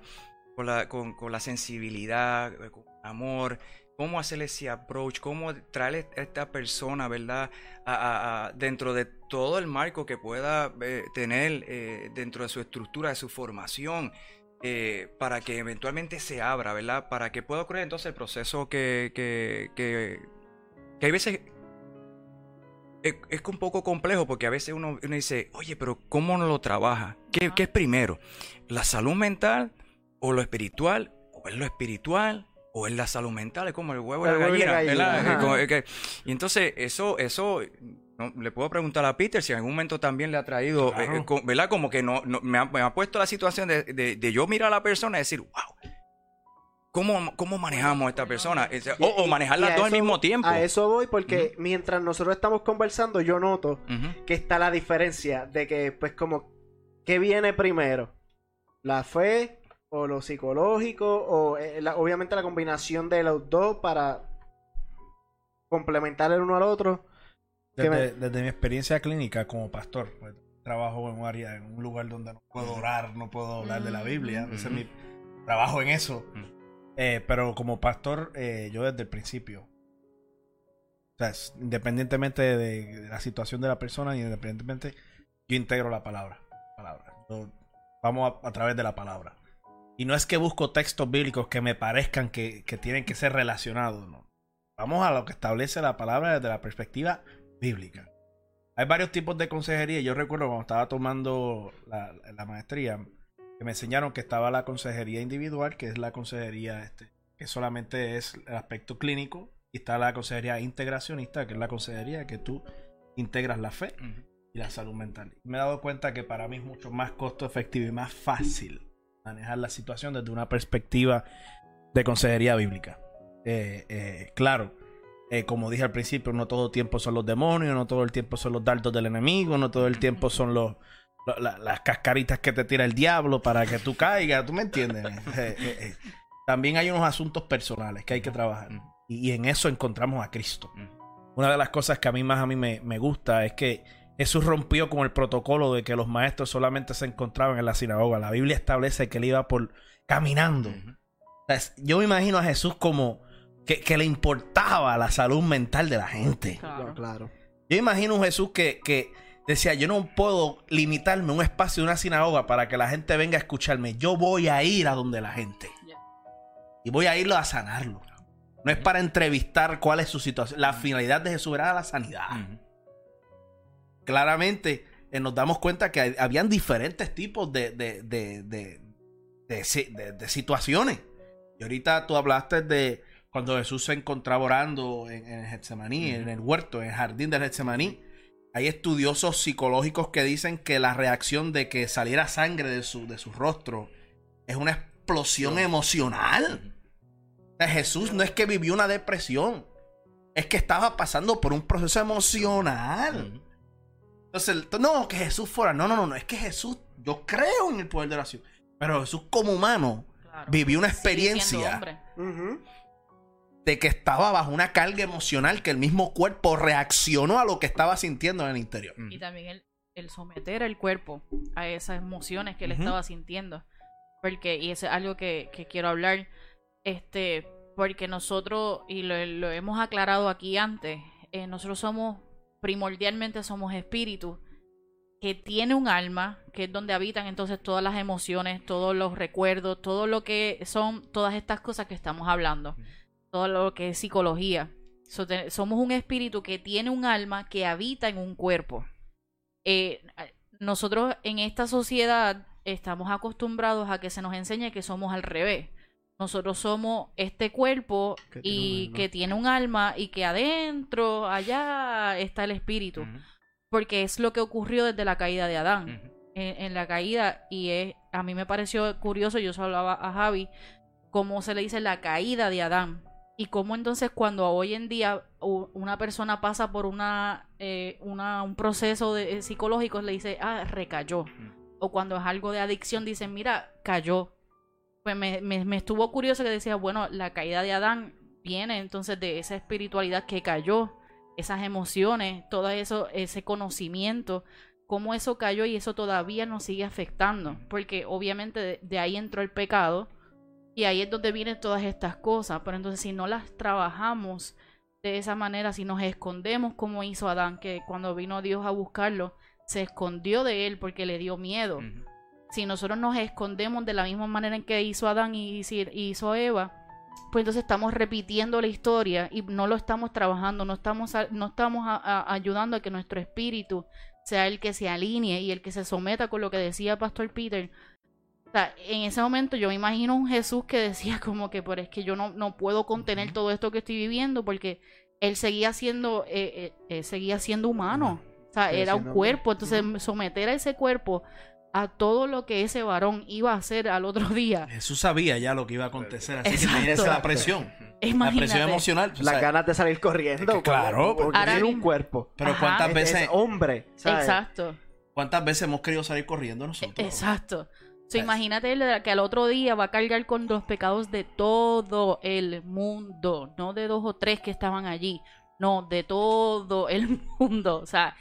con la, con, con la sensibilidad, eh, con amor, cómo hacerle ese approach, cómo traerle a esta persona, ¿verdad? A, a- a- dentro de todo el marco que pueda eh, tener eh, dentro de su estructura, de su formación, eh, para que eventualmente se abra, ¿verdad? Para que pueda ocurrir entonces el proceso que, que, que, que hay veces es, es un poco complejo porque a veces uno, uno dice, oye, pero ¿cómo no lo trabaja? ¿Qué, qué es primero? ¿La salud mental o lo espiritual? ¿O es lo espiritual? ¿O es la salud mental? Es como el huevo y la gallina, gallina, y entonces eso, eso no, le puedo preguntar a Peter si en algún momento también le ha traído, Claro. eh, eh, ¿verdad? Como que no, no- me, ha, me ha puesto la situación de, de- de yo mirar a la persona y decir, wow, ¿cómo, cómo manejamos a esta persona? O, o manejar las dos al mismo tiempo. A eso voy porque mientras nosotros estamos conversando, yo noto que está la diferencia de que, pues, como, ¿qué viene primero? ¿La fe o lo psicológico? O eh, la- obviamente la combinación de los dos para complementar el uno al otro. Me- Desde, desde mi experiencia clínica como pastor, pues, trabajo en un área, en un lugar donde no puedo orar, no puedo hablar de la Biblia. Ese es mi trabajo en eso. Eh, pero como pastor, eh, yo desde el principio, o sea, es- independientemente de, de la situación de la persona y independientemente, yo integro la palabra. palabra. Yo- vamos a, a través de la palabra. Y no es que busco textos bíblicos que me parezcan que, que tienen que ser relacionados, no. vamos a lo que establece la palabra desde la perspectiva bíblica. Hay varios tipos de consejería. Yo recuerdo cuando estaba tomando la, la maestría, que me enseñaron que estaba la consejería individual, que es la consejería este, que solamente es el aspecto clínico, y está la consejería integracionista, que es la consejería que tú integras la fe y la salud mental. Me he dado cuenta que para mí es mucho más costo efectivo y más fácil manejar la situación desde una perspectiva de consejería bíblica. Eh, eh, claro, eh, como dije al principio, no todo el tiempo son los demonios, no todo el tiempo son los dardos del enemigo, no todo el tiempo son los, las cascaritas que te tira el diablo para que tú caigas, ¿tú me entiendes? También hay unos asuntos personales que hay que trabajar y, en eso encontramos a Cristo. Una de las cosas que a mí más a mí me, me gusta es que Jesús rompió con el protocolo de que los maestros solamente se encontraban en la sinagoga. La Biblia establece que él iba por caminando. yo me imagino a Jesús como que, le importaba la salud mental de la gente. Claro. Yo imagino un Jesús que, que, decía, yo no puedo limitarme a un espacio de una sinagoga para que la gente venga a escucharme. Yo voy a ir a donde la gente. Y voy a irlo a sanarlo. No es para entrevistar cuál es su situación. La finalidad de Jesús era la sanidad. Claramente eh, nos damos cuenta que habían diferentes tipos de, de, de, de, situaciones. Y ahorita tú hablaste de cuando Jesús se encontraba orando en, en Getsemaní, en el huerto, en el jardín de Getsemaní. Hay estudiosos psicológicos que dicen que la reacción de que saliera sangre de su, de su rostro es una explosión emocional. Jesús no es que vivió una depresión, es que estaba pasando por un proceso emocional. Entonces, no, que Jesús fuera. No, no, no, no. Es que Jesús, yo creo en el poder de la oración. Pero Jesús, como humano, vivió una experiencia de que estaba bajo una carga emocional que el mismo cuerpo reaccionó a lo que estaba sintiendo en el interior. Y también el, someter al cuerpo a esas emociones que él estaba sintiendo. Porque, y eso es algo que, quiero hablar, este, porque nosotros, y lo, hemos aclarado aquí antes, eh, nosotros somos primordialmente somos espíritus que tiene un alma, que es donde habitan entonces todas las emociones, todos los recuerdos, todo lo que son todas estas cosas que estamos hablando, todo lo que es psicología. somos un espíritu que tiene un alma que habita en un cuerpo. Eh, nosotros en esta sociedad estamos acostumbrados a que se nos enseñe que somos al revés. Nosotros somos este cuerpo y que tiene un alma y que adentro, allá está el espíritu. Porque es lo que ocurrió desde la caída de Adán. en, la caída, y es, a mí me pareció curioso, yo se hablaba a Javi, cómo se le dice la caída de Adán. Y cómo entonces cuando hoy en día una persona pasa por una, eh, una un proceso de, eh, psicológico, le dice, ah, recayó. O cuando es algo de adicción, dicen, mira, cayó pues me, me, estuvo curioso que decía, bueno, la caída de Adán viene entonces de esa espiritualidad que cayó, esas emociones, todo eso, ese conocimiento, cómo eso cayó y eso todavía nos sigue afectando, porque obviamente de, ahí entró el pecado y ahí es donde vienen todas estas cosas, pero entonces si no las trabajamos de esa manera, si nos escondemos como hizo Adán, que cuando vino Dios a buscarlo, se escondió de él porque le dio miedo si nosotros nos escondemos de la misma manera en que hizo Adán y hizo Eva, pues entonces estamos repitiendo la historia y no lo estamos trabajando, no estamos, no estamos ayudando a que nuestro espíritu sea el que se alinee y el que se someta con lo que decía Pastor Peter. O sea, en ese momento yo me imagino un Jesús que decía como que, pero es que yo no, no puedo contener todo esto que estoy viviendo porque él seguía siendo, eh, eh, eh, seguía siendo humano. O sea, era un cuerpo. Entonces, someter a ese cuerpo a todo lo que ese varón iba a hacer al otro día. Jesús sabía ya lo que iba a acontecer, así que tenía la presión. La presión emocional. Las ganas de salir corriendo. claro, porque tiene un cuerpo. Pero cuántas veces... hombre. Exacto. ¿Cuántas veces hemos querido salir corriendo nosotros? Exacto. imagínate que al otro día va a cargar con los pecados de todo el mundo, no de dos o tres que estaban allí, no, de todo el mundo. O sea,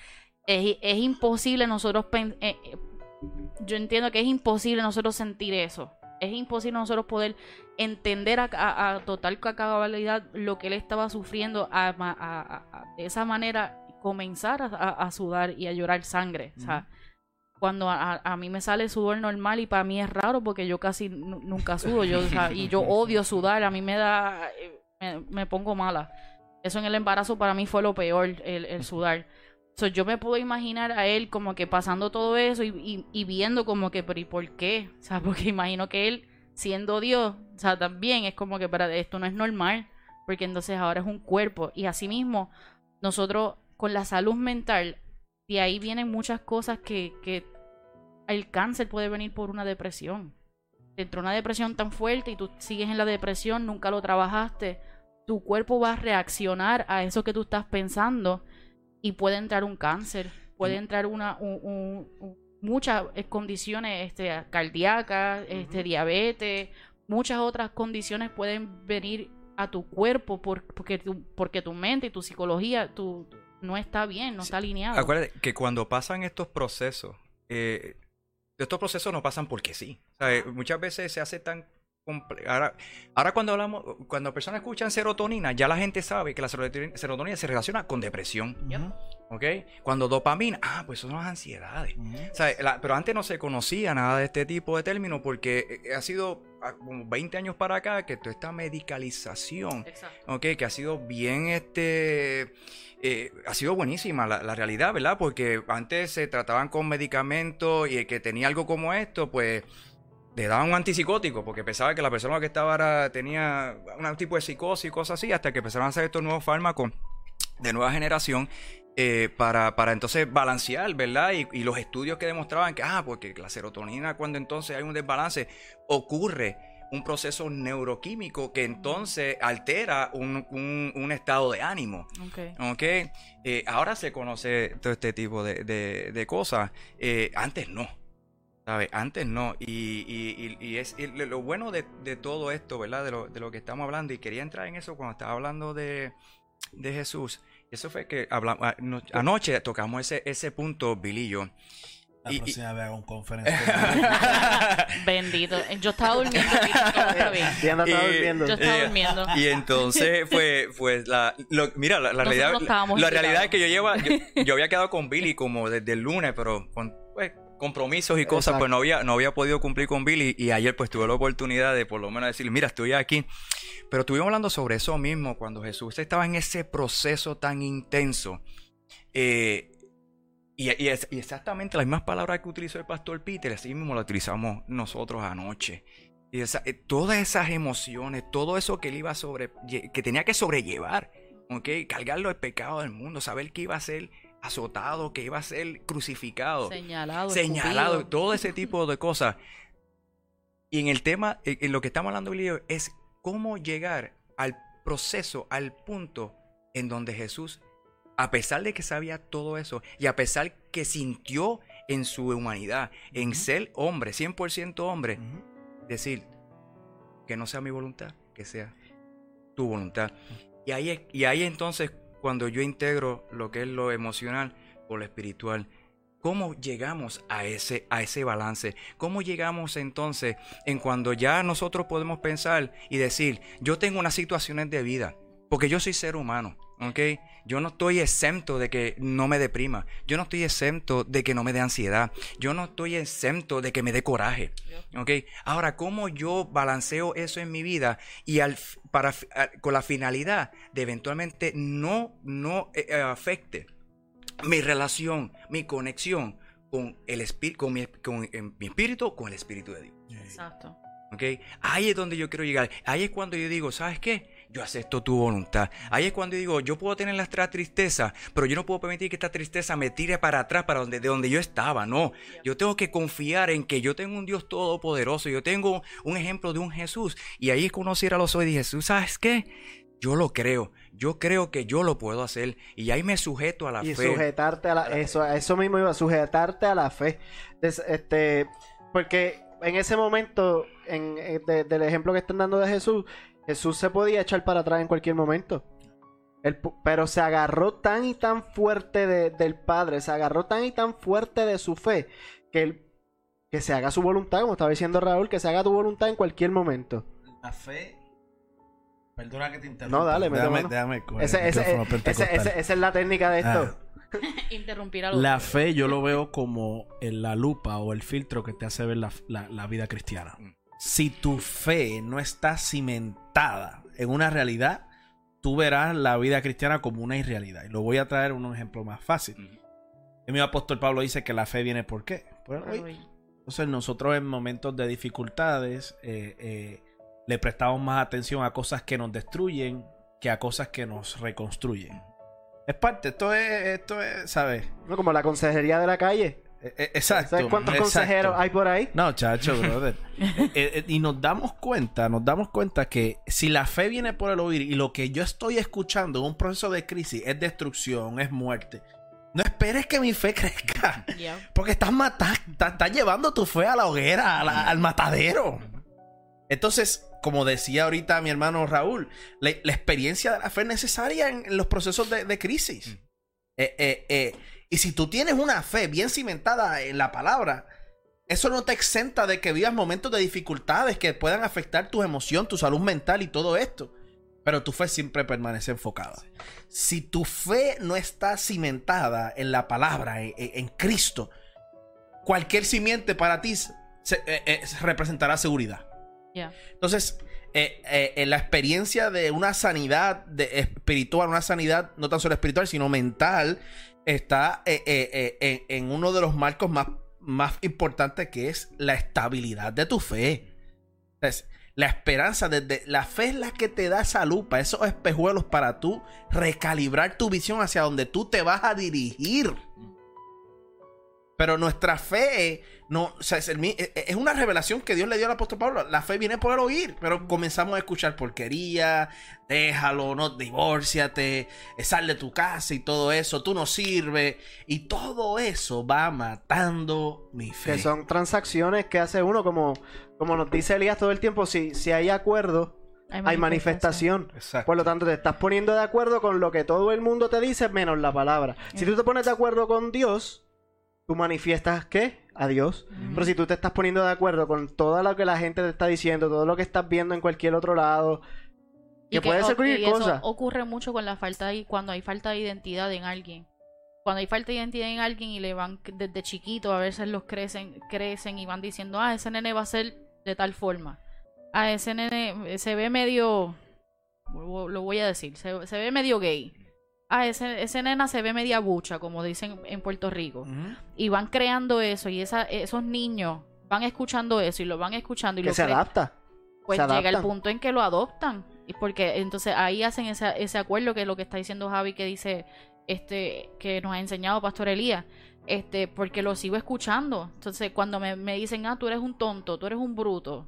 es, imposible nosotros eh, yo entiendo que es imposible nosotros sentir eso. Es imposible nosotros poder entender a, total cabalidad lo que él estaba sufriendo de esa manera comenzar a, sudar y a llorar sangre. O sea, cuando a, mí me sale sudor normal y para mí es raro porque yo casi nunca sudo yo, y yo odio sudar, a mí me da, me, me pongo mala. Eso en el embarazo para mí fue lo peor, el, el sudar. So, yo me puedo imaginar a él como que pasando todo eso y, y- viendo como que, pero ¿y por qué? O sea, porque imagino que él, siendo Dios, o sea, también es como que, para esto no es normal, porque entonces ahora es un cuerpo. Y asimismo, nosotros con la salud mental, de ahí vienen muchas cosas que, que el cáncer puede venir por una depresión. Te entró una depresión tan fuerte y tú sigues en la depresión, nunca lo trabajaste, tu cuerpo va a reaccionar a eso que tú estás pensando y puede entrar un cáncer, puede entrar una un- un- un- muchas condiciones este, cardíacas, este, diabetes, muchas otras condiciones pueden venir a tu cuerpo por- porque, tu, porque tu mente y tu psicología tu, no está bien, no Sí. está alineado. Acuérdate que cuando pasan estos procesos, eh, estos procesos no pasan porque sí. O sea, muchas veces se hace tan Ahora, ahora cuando hablamos, cuando personas escuchan serotonina, ya la gente sabe que la serotonina, se relaciona con depresión. Ujú, ¿Ok? Cuando dopamina, ah, pues son las ansiedades. ujú. O sea, la- pero antes no se conocía nada de este tipo de términos porque eh, ha sido ah, como 20 años para acá que toda esta medicalización Exacto. Ok, que ha sido bien, este, eh, ha sido buenísima la, la realidad, ¿verdad? Porque antes se trataban con medicamentos y el que tenía algo como esto, pues le daban un antipsicótico porque pensaba que la persona que estaba era- tenía un tipo de psicosis y cosas así, hasta que empezaron a hacer estos nuevos fármacos de nueva generación. eh, para, para entonces balancear, ¿verdad? Y, y los estudios que demostraban que, ah, porque la serotonina cuando entonces hay un desbalance ocurre un proceso neuroquímico que entonces altera un, un- un estado de ánimo. Ok. ¿Ok? Eh, ahora se conoce todo este tipo de, de- de cosas. Eh, antes no. ¿Sabes? Antes no. Y, y- y- y es y lo lo bueno de, de todo esto, ¿verdad? De lo, de lo que estamos hablando. Y quería entrar en eso cuando estaba hablando de, de Jesús. Eso fue que hablamos, anoche tocamos ese, ese punto, Billy y yo. La Y- y- próxima vez hago un conferencia. Bendito. Yo estaba durmiendo. y estaba Y- durmiendo. Yo estaba Eh, durmiendo. Y entonces fue, pues la, lo- mira, la, la realidad, la invitados. realidad es que yo lleva, yo, yo había quedado con Billy como desde el lunes, pero con pues, compromisos y cosas, Exacto. pues no había, no había podido cumplir con Billy y ayer pues tuve la oportunidad de por lo menos decirle, mira, estoy aquí. Pero estuvimos hablando sobre eso mismo cuando Jesús estaba en ese proceso tan intenso. Eh, y, y es- y exactamente las mismas palabras que utilizó el pastor Peter, así mismo las utilizamos nosotros anoche. Y esa- eh, todas esas emociones, todo eso que él iba a sobre, que tenía que sobrellevar, ¿ok? Cargarlo el pecado del mundo, saber que iba a ser azotado, que iba a ser crucificado, Señalado. señalado, escupido. todo ese tipo de cosas. Y en el tema, en lo que estamos hablando, Billy, es cómo llegar al proceso, al punto en donde Jesús, a pesar de que sabía todo eso, y a pesar que sintió en su humanidad, en ser hombre, 100% hombre, decir que no sea mi voluntad, que sea tu voluntad. Y ahí, y ahí entonces cuando yo integro lo que es lo emocional con lo espiritual, ¿cómo llegamos a ese, a ese balance? ¿Cómo llegamos entonces en cuando ya nosotros podemos pensar y decir, yo tengo unas situaciones de vida, porque yo soy ser humano, ¿ok? Yo no estoy exento de que no me deprima, yo no estoy exento de que no me dé ansiedad, yo no estoy exento de que me dé coraje. ¿Ok? Ahora, ¿cómo yo balanceo eso en mi vida y al, para, a- con la finalidad de eventualmente no, no eh, eh, afecte mi relación, mi conexión con el espíritu, con, mi, con eh, mi espíritu, con el espíritu de Dios? Exacto. ¿Ok? Ahí es donde yo quiero llegar. Ahí es cuando yo digo, ¿sabes qué? Yo acepto tu voluntad. Ahí es cuando digo, yo puedo tener nuestra tristeza, pero yo no puedo permitir que esta tristeza me tire para atrás, para donde, de donde yo estaba. No, yo tengo que confiar en que yo tengo un Dios todopoderoso. Yo tengo un ejemplo de un Jesús. Y ahí es que uno cierra los ojos y dice, Jesús, ¿sabes qué? Yo lo creo. Yo creo que yo lo puedo hacer. Y ahí me sujeto a la y fe. sujetarte a la, eso, eso mismo iba, sujetarte a la fe. Este, porque en ese momento, en, eh, de- del ejemplo que están dando de Jesús, Jesús se podía echar para atrás en cualquier momento. Pu- pero se agarró tan y tan fuerte de- del Padre, se agarró tan y tan fuerte de su fe, que él, que se haga su voluntad, como estaba diciendo Raúl, que se haga tu voluntad en cualquier momento. La fe. Perdona que te interrumpa. No, dale, mete déjame, déjame coger Ese- el ese- ese- esa es la técnica de esto. Ah. Interrumpir a los La fe yo lo veo como en la lupa o el filtro que te hace ver la, la- la vida cristiana. Si tu fe no está cimentada en una realidad, tú verás la vida cristiana como una irrealidad. Y lo voy a traer un ejemplo más fácil. El mismo apóstol Pablo dice que la fe viene por qué? Por el Por. Entonces nosotros en momentos de dificultades eh, eh, le prestamos más atención a cosas que nos destruyen que a cosas que nos reconstruyen. Es parte, esto es, esto es, ¿sabes? No, como la consejería de la calle. Eh, eh, Exacto. ¿Sabes cuántos exacto. consejeros hay por ahí? No, chacho, brother. Eh, eh, y nos damos cuenta, nos damos cuenta que si la fe viene por el oír y lo que yo estoy escuchando en un proceso de crisis es destrucción, es muerte, no esperes que mi fe crezca. Yeah. Porque estás, mata- estás, estás llevando tu fe a la hoguera, a la- al matadero. Entonces, como decía ahorita mi hermano Raúl, la, la experiencia de la fe es necesaria en, en los procesos de, de crisis. Eh, eh, eh, y si tú tienes una fe bien cimentada en la palabra, eso no te exenta de que vivas momentos de dificultades que puedan afectar tu emoción, tu salud mental y todo esto. Pero tu fe siempre permanece enfocada. Si tu fe no está cimentada en la palabra, en, Cristo, cualquier simiente para ti se- eh, eh, representará seguridad. Yeah. Entonces, eh, eh, en la experiencia de una sanidad de espiritual, una sanidad no tan solo espiritual, sino mental, está eh, eh, eh, en, uno de los marcos más, más importantes que es la estabilidad de tu fe. La esperanza, desde la fe es la que te da esa lupa, esos espejuelos para tú recalibrar tu visión hacia donde tú te vas a dirigir. Pero nuestra fe no, o sea, es, el mi- es- es una revelación que Dios le dio al apóstol Pablo. La fe viene por el oír, pero comenzamos a escuchar porquería, déjalo, no divórciate, eh, sal de tu casa y todo eso, tú no sirves. Y todo eso va matando mi fe. Que son transacciones que hace uno, como, como nos dice Elías todo el tiempo, si, si hay acuerdo, hay manifestación. Exacto. Por lo tanto, te estás poniendo de acuerdo con lo que todo el mundo te dice, menos la palabra. Si tú te pones de acuerdo con Dios, tú manifiestas ¿qué? A Dios. Pero si tú te estás poniendo de acuerdo con todo lo que la gente te está diciendo, todo lo que estás viendo en cualquier otro lado, Y que puede ser cualquier y eso cosa. ocurre mucho con la falta de, cuando hay falta de identidad en alguien. Cuando hay falta de identidad en alguien y le van desde chiquito, a veces los crecen, crecen y van diciendo, ah, ese nene va a ser de tal forma. Ah, ese nene se ve medio, lo voy a decir, se, se ve medio gay. Ah, ese, ese nena se ve media bucha, como dicen en Puerto Rico. Y van creando eso y esa, esos niños van escuchando eso y lo van escuchando y que lo se creen adapta. pues se llega el punto en que lo adoptan y porque entonces ahí hacen ese, ese acuerdo que es lo que está diciendo Javi que dice este que nos ha enseñado Pastor Elías este porque lo sigo escuchando entonces cuando me, me dicen ah tú eres un tonto tú eres un bruto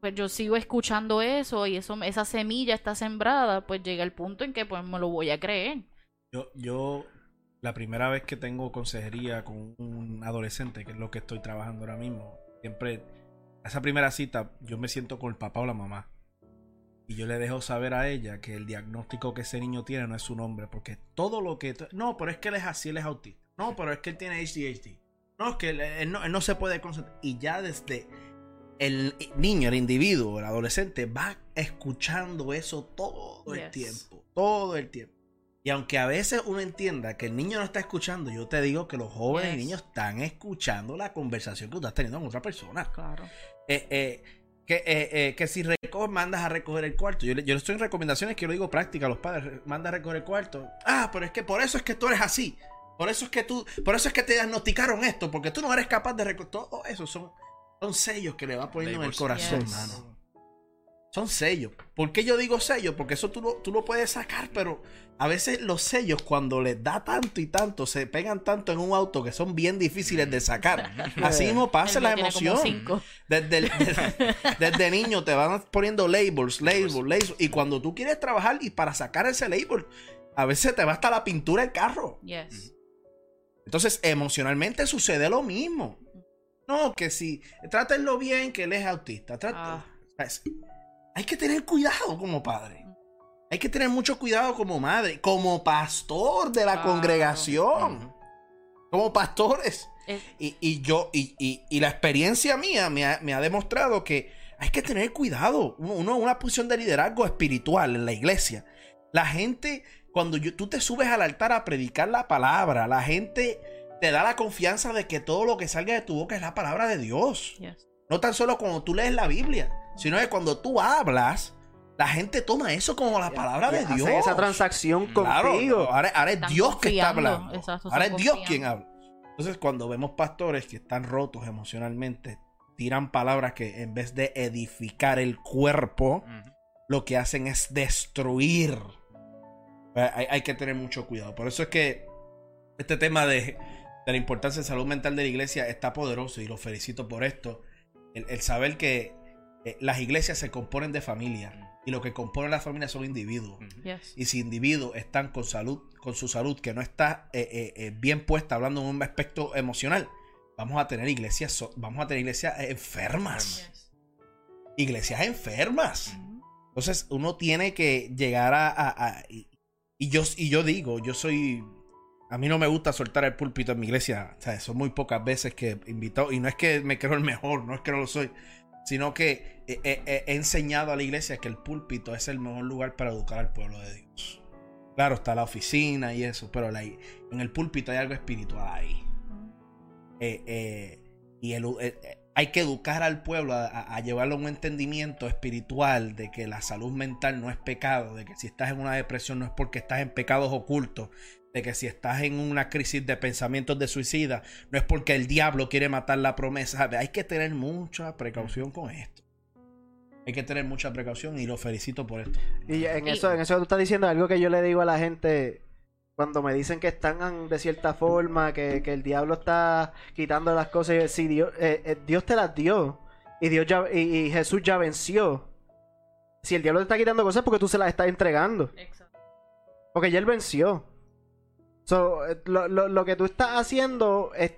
pues yo sigo escuchando eso y eso esa semilla está sembrada pues llega el punto en que pues me lo voy a creer Yo, yo, la primera vez que tengo consejería con un adolescente, que es lo que estoy trabajando ahora mismo, siempre, esa primera cita, yo me siento con el papá o la mamá. Y yo le dejo saber a ella que el diagnóstico que ese niño tiene no es su nombre, porque todo lo que... No, pero es que él es así, él es autista. No, pero es que él tiene ADHD. No, es que él, él no, él no se puede concentrar. Y ya desde el niño, el individuo, el adolescente, va escuchando eso todo el tiempo. Todo el tiempo. Y aunque a veces uno entienda que el niño no está escuchando, yo te digo que los jóvenes y niños están escuchando la conversación que tú estás teniendo con otra persona. claro Eh, eh, que, eh, eh, que si recoges, mandas a recoger el cuarto. Yo, le- yo estoy en recomendaciones que yo le digo práctica a los padres. Manda a recoger el cuarto. Ah, pero es que por eso es que tú eres así. Por eso es que tú, por eso es que te diagnosticaron esto, porque tú no eres capaz de recoger. Todo eso son, son sellos que le va poniendo en el corazón, Yes. mano. Son sellos. ¿Por qué yo digo sellos? Porque eso tú lo, tú lo puedes sacar, pero a veces los sellos, cuando les da tanto y tanto, se pegan tanto en un auto que son bien difíciles de sacar. Así mismo pasa la emoción. Desde, el- desde, desde niño te van poniendo labels, labels, labels. Y cuando tú quieres trabajar y para sacar ese label, a veces te va hasta la pintura del carro. yes Entonces, emocionalmente sucede lo mismo. No, que si trátenlo bien, que él es autista. trate- Ah. Hay que tener cuidado como padre. Hay que tener mucho cuidado como madre, como pastor de la congregación, como pastores. Es- Y, y yo, y, y- y la experiencia mía me ha, me ha demostrado que hay que tener cuidado. Uno, una posición de liderazgo espiritual en la iglesia. La gente, cuando yo- tú te subes al altar a predicar la palabra, la gente te da la confianza de que todo lo que salga de tu boca es la palabra de Dios. yes No tan solo cuando tú lees la Biblia, sino que cuando tú hablas, la gente toma eso como la palabra de Dios. esa transacción Claro, contigo. ahora, ahora es Están Dios que está hablando. exacto, ahora es Dios quien habla. Entonces, cuando vemos pastores que están rotos emocionalmente, tiran palabras que en vez de edificar el cuerpo, lo que hacen es destruir. Eh, Hay, hay que tener mucho cuidado. Por eso es que este tema de, de la importancia de salud mental de la iglesia está poderoso y lo felicito por esto. El, el saber que eh, las iglesias se componen de familias y lo que compone la familia son individuos. Yes. Y si individuos están con salud, con su salud que no está eh, eh, bien puesta, hablando en un aspecto emocional, vamos a tener iglesias, so- vamos a tener iglesias enfermas. Yes. Iglesias enfermas. Entonces uno tiene que llegar a... a- a- y, y yo, y yo digo, yo soy... A mí no me gusta soltar el púlpito en mi iglesia. O sea, son muy pocas veces que invito. Y no es que me creo el mejor, no es que no lo soy. Sino que he, he- he- he enseñado a la iglesia que el púlpito es el mejor lugar para educar al pueblo de Dios. Claro, está la oficina y eso, pero la- en el púlpito hay algo espiritual ahí. Eh, eh, y el- eh, hay que educar al pueblo a, a- a llevarlo a un entendimiento espiritual de que la salud mental no es pecado, de que si estás en una depresión no es porque estás en pecados ocultos, de que si estás en una crisis de pensamientos de suicida no es porque el diablo quiere matar la promesa. Hay que tener mucha precaución con esto. Hay que tener mucha precaución y lo felicito por esto. Y en eso, en eso tú estás diciendo algo que yo le digo a la gente cuando me dicen que están de cierta forma, que, que el diablo está quitando las cosas. Si Dios, eh, eh, Dios te las dio y Dios ya, y, y Jesús ya venció. Si el diablo te está quitando cosas es porque tú se las estás entregando. Exacto. Porque ya él venció. So, eh, lo, lo- lo que tú estás haciendo es-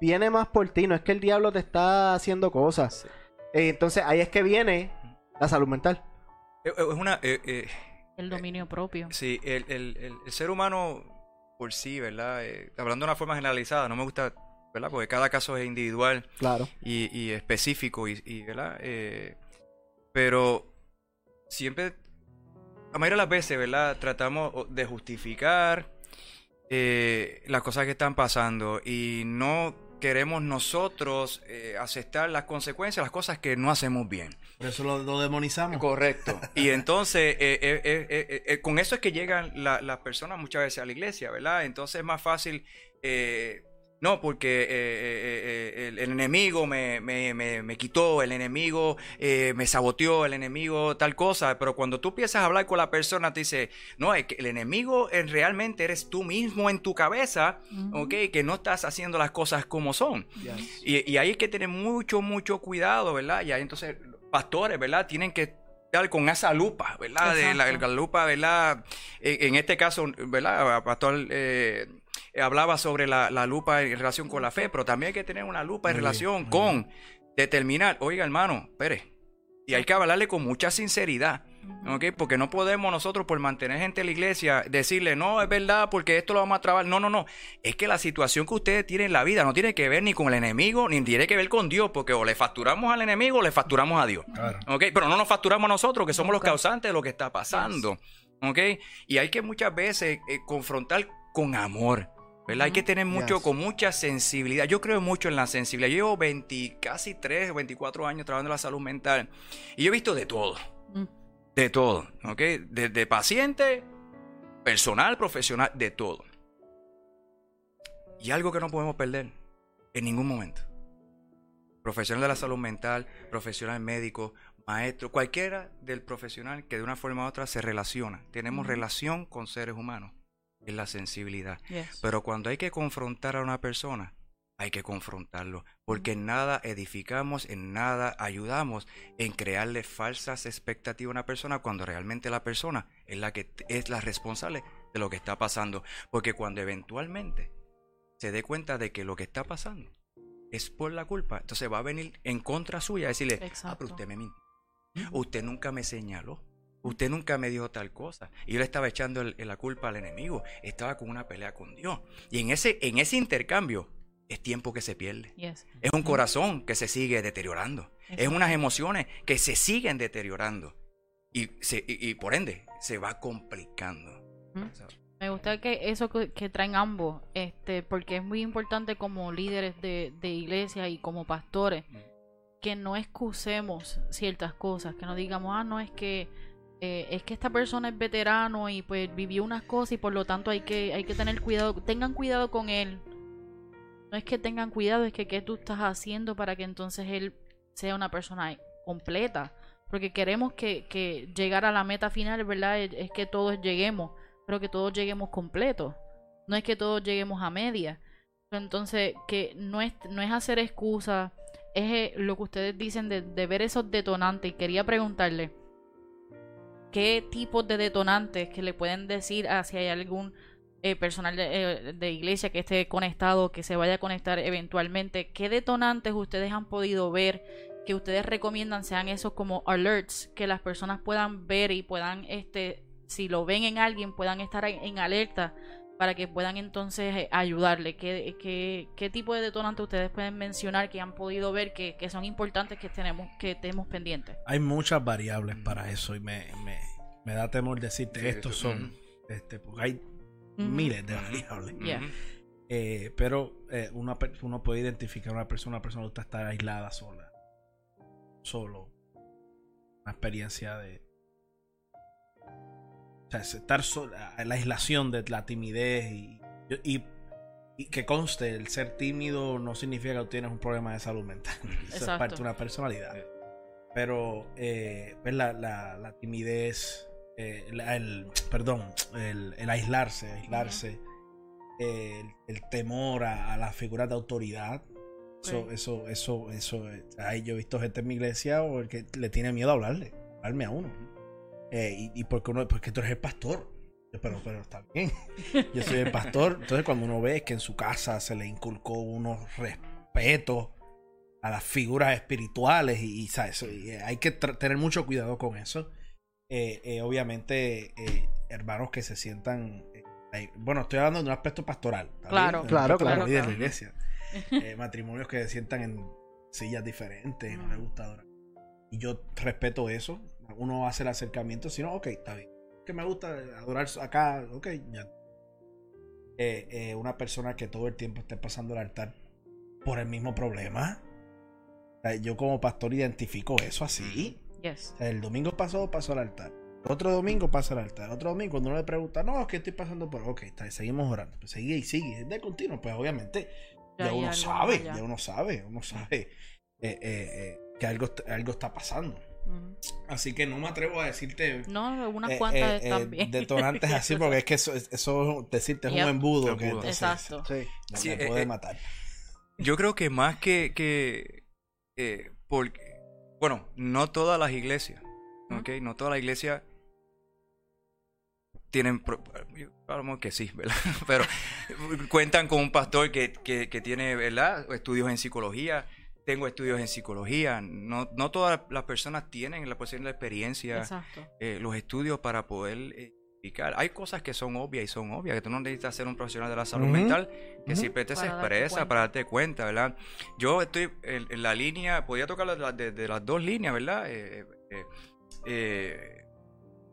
viene más por ti, no es que el diablo te está haciendo cosas. Sí. Eh, entonces ahí es que viene la salud mental. Eh, Es una... eh, eh, El dominio propio. Sí, el, el- el- el ser humano por sí, ¿verdad? Eh, hablando de una forma generalizada, no me gusta, ¿verdad? Porque cada caso es individual Claro. y, y específico, y, y, ¿verdad? Eh, pero siempre, la mayoría de las veces, ¿verdad? Tratamos de justificar eh, las cosas que están pasando y no queremos nosotros eh, aceptar las consecuencias, las cosas que no hacemos bien. Por eso lo, lo demonizamos. Correcto. Y entonces, eh, eh, eh, con eso es que llegan la- las personas muchas veces a la iglesia, ¿verdad? Entonces es más fácil, eh, no, porque eh, eh, eh, el, el enemigo me, me, me, me quitó, el enemigo eh, me saboteó, el enemigo tal cosa, pero cuando tú empiezas a hablar con la persona, te dice, no, es que el enemigo eh, realmente eres tú mismo en tu cabeza, Ujú. ¿ok? Que no estás haciendo las cosas como son. Y, y ahí hay que tener mucho, mucho cuidado, ¿verdad? Y ahí entonces, pastores, ¿verdad? Tienen que estar con esa lupa, ¿verdad? De la lupa, ¿verdad? En, en este caso, ¿verdad? Pastor eh, hablaba sobre la, la lupa en relación con la fe, pero también hay que tener una lupa en Muy relación con determinar, oiga, hermano, espere. Y hay que hablarle con mucha sinceridad. Ujú. ¿ok? Porque no podemos nosotros, por mantener gente en la iglesia, decirle, no, es verdad, porque esto lo vamos a trabar. No, no, no. Es que la situación que ustedes tienen en la vida no tiene que ver ni con el enemigo, ni tiene que ver con Dios, porque o le facturamos al enemigo o le facturamos a Dios. Claro. ¿ok? Pero no nos facturamos a nosotros, que somos los causantes de lo que está pasando. ¿ok? Y hay que muchas veces eh, confrontar con amor. ¿Verdad? Hay que tener mucho, Yes. con mucha sensibilidad. Yo creo mucho en la sensibilidad. Yo llevo 20, casi 3 o 24 años trabajando en la salud mental. Y yo he visto de todo. Mm. De todo, ¿ok? Desde paciente, personal, profesional, de todo. Y algo que no podemos perder en ningún momento. Profesional de la salud mental, profesional médico, maestro, cualquiera del profesional que de una forma u otra se relaciona. Tenemos relación con seres humanos. Es la sensibilidad. Yes. Pero cuando hay que confrontar a una persona, hay que confrontarlo, porque en nada edificamos, en nada ayudamos en crearle falsas expectativas a una persona cuando realmente la persona es la que es la responsable de lo que está pasando, porque cuando eventualmente se dé cuenta de que lo que está pasando es por la culpa, entonces va a venir en contra suya a decirle, ah, Exacto. pero usted me mintió, usted nunca me señaló. Usted nunca me dijo tal cosa. Y yo le estaba echando el- la culpa al enemigo. Estaba con una pelea con Dios. Y en ese, en ese intercambio es tiempo que se pierde. Yes. Es un corazón que se sigue deteriorando. Es unas emociones que se siguen deteriorando. Y, se- y- y por ende se va complicando. Me gusta que eso que, que traen ambos, este, porque es muy importante como líderes de, de iglesia y como pastores, Mm. que no excusemos ciertas cosas, que no digamos, ah, no es que eh, es que esta persona es veterano y pues vivió unas cosas y por lo tanto hay que, hay que tener cuidado, tengan cuidado con él. No es que tengan cuidado, es que qué tú estás haciendo para que entonces él sea una persona completa. Porque queremos que, que llegar a la meta final, ¿verdad? Es, es que todos lleguemos, pero que todos lleguemos completos. No es que todos lleguemos a media. Entonces, que no es, no es hacer excusas, es eh, lo que ustedes dicen de, de ver esos detonantes. Y quería preguntarle, ¿qué tipos de detonantes que le pueden decir a si hay algún eh, personal de, eh, de iglesia que esté conectado, que se vaya a conectar eventualmente? ¿Qué detonantes ustedes han podido ver que ustedes recomiendan sean esos como alerts que las personas puedan ver y puedan, este, si lo ven en alguien, puedan estar en, en alerta para que puedan entonces eh, ayudarle. ¿Qué, qué, qué tipo de detonantes ustedes pueden mencionar que han podido ver que, que son importantes que tenemos que tenemos pendientes? Hay muchas variables para eso y me, me, me da temor decirte Sí, estos son, este, porque hay miles de variables. Yeah. Eh, pero eh, una, per- uno puede identificar a una persona, una persona que gusta estar aislada sola, solo, una experiencia de, sea, es estar sola, la aislación de la timidez y, y, y que conste, el ser tímido no significa que tú tienes un problema de salud mental, eso es parte de una personalidad. Pero eh, pues la, la, la timidez, eh, la- el, perdón, el, el aislarse, aislarse, el, el temor a, a las figuras de autoridad. Eso, Sí. eso, eso, eso, eh, ahí yo he visto gente en mi iglesia o el que le tiene miedo a hablarle, hablarme a uno. Eh, y, y porque uno, porque tú eres el pastor. Yo, Pero, pero está bien. Yo soy el pastor. Entonces, cuando uno ve que en su casa se le inculcó unos respetos a las figuras espirituales y, y, ¿sabes? Y, eh, hay que tener mucho cuidado con eso. Eh, eh, obviamente, eh, hermanos que se sientan. eh, ahí- bueno, estoy hablando de un aspecto pastoral. ¿está Claro. Claro, aspecto de la claro, vida de claro. la iglesia. Eh, matrimonios que se sientan en sillas diferentes, no les gusta adorar. Y yo respeto eso. Uno hace el acercamiento, si no, ok, está bien. Que me gusta adorar acá, ok, ya. Eh, eh, una persona que todo el tiempo esté pasando el altar por el mismo problema. O sea, Yo como pastor identifico eso así. Yes. O sea, el domingo pasado pasó al altar. Otro domingo pasa al altar. Otro domingo, cuando uno le pregunta, no, es que estoy pasando por. Ok, está, seguimos orando. Pues sigue y sigue. Es de continuo. Pues obviamente, Ya uno sabe, ya uno sabe, uno sabe eh, eh, eh, que algo, algo está pasando. Así que no me atrevo a decirte No, unas eh, cuantas eh, están eh, detonantes así, porque es que eso, eso decirte es Yep. un embudo. Embudo. Que entonces Exacto. Sí. me- Sí, me puede eh, matar. Yo creo que más que, que eh, porque, bueno, no todas las iglesias. No todas las iglesias tienen, mejor que sí, ¿verdad? Pero cuentan con un pastor que, que, que tiene, ¿verdad? Estudios en psicología. Tengo estudios en psicología. No, no todas las personas tienen la posibilidad de experiencia eh, los estudios para poder eh, explicar. Hay cosas que son obvias y son obvias, que tú no necesitas ser un profesional de la salud mental, que Ujú. simplemente se Para darte expresa cuenta. para darte cuenta, ¿verdad? Yo estoy en, en la línea, podía tocar la- la- de, de las dos líneas, ¿verdad? Eh, eh, eh,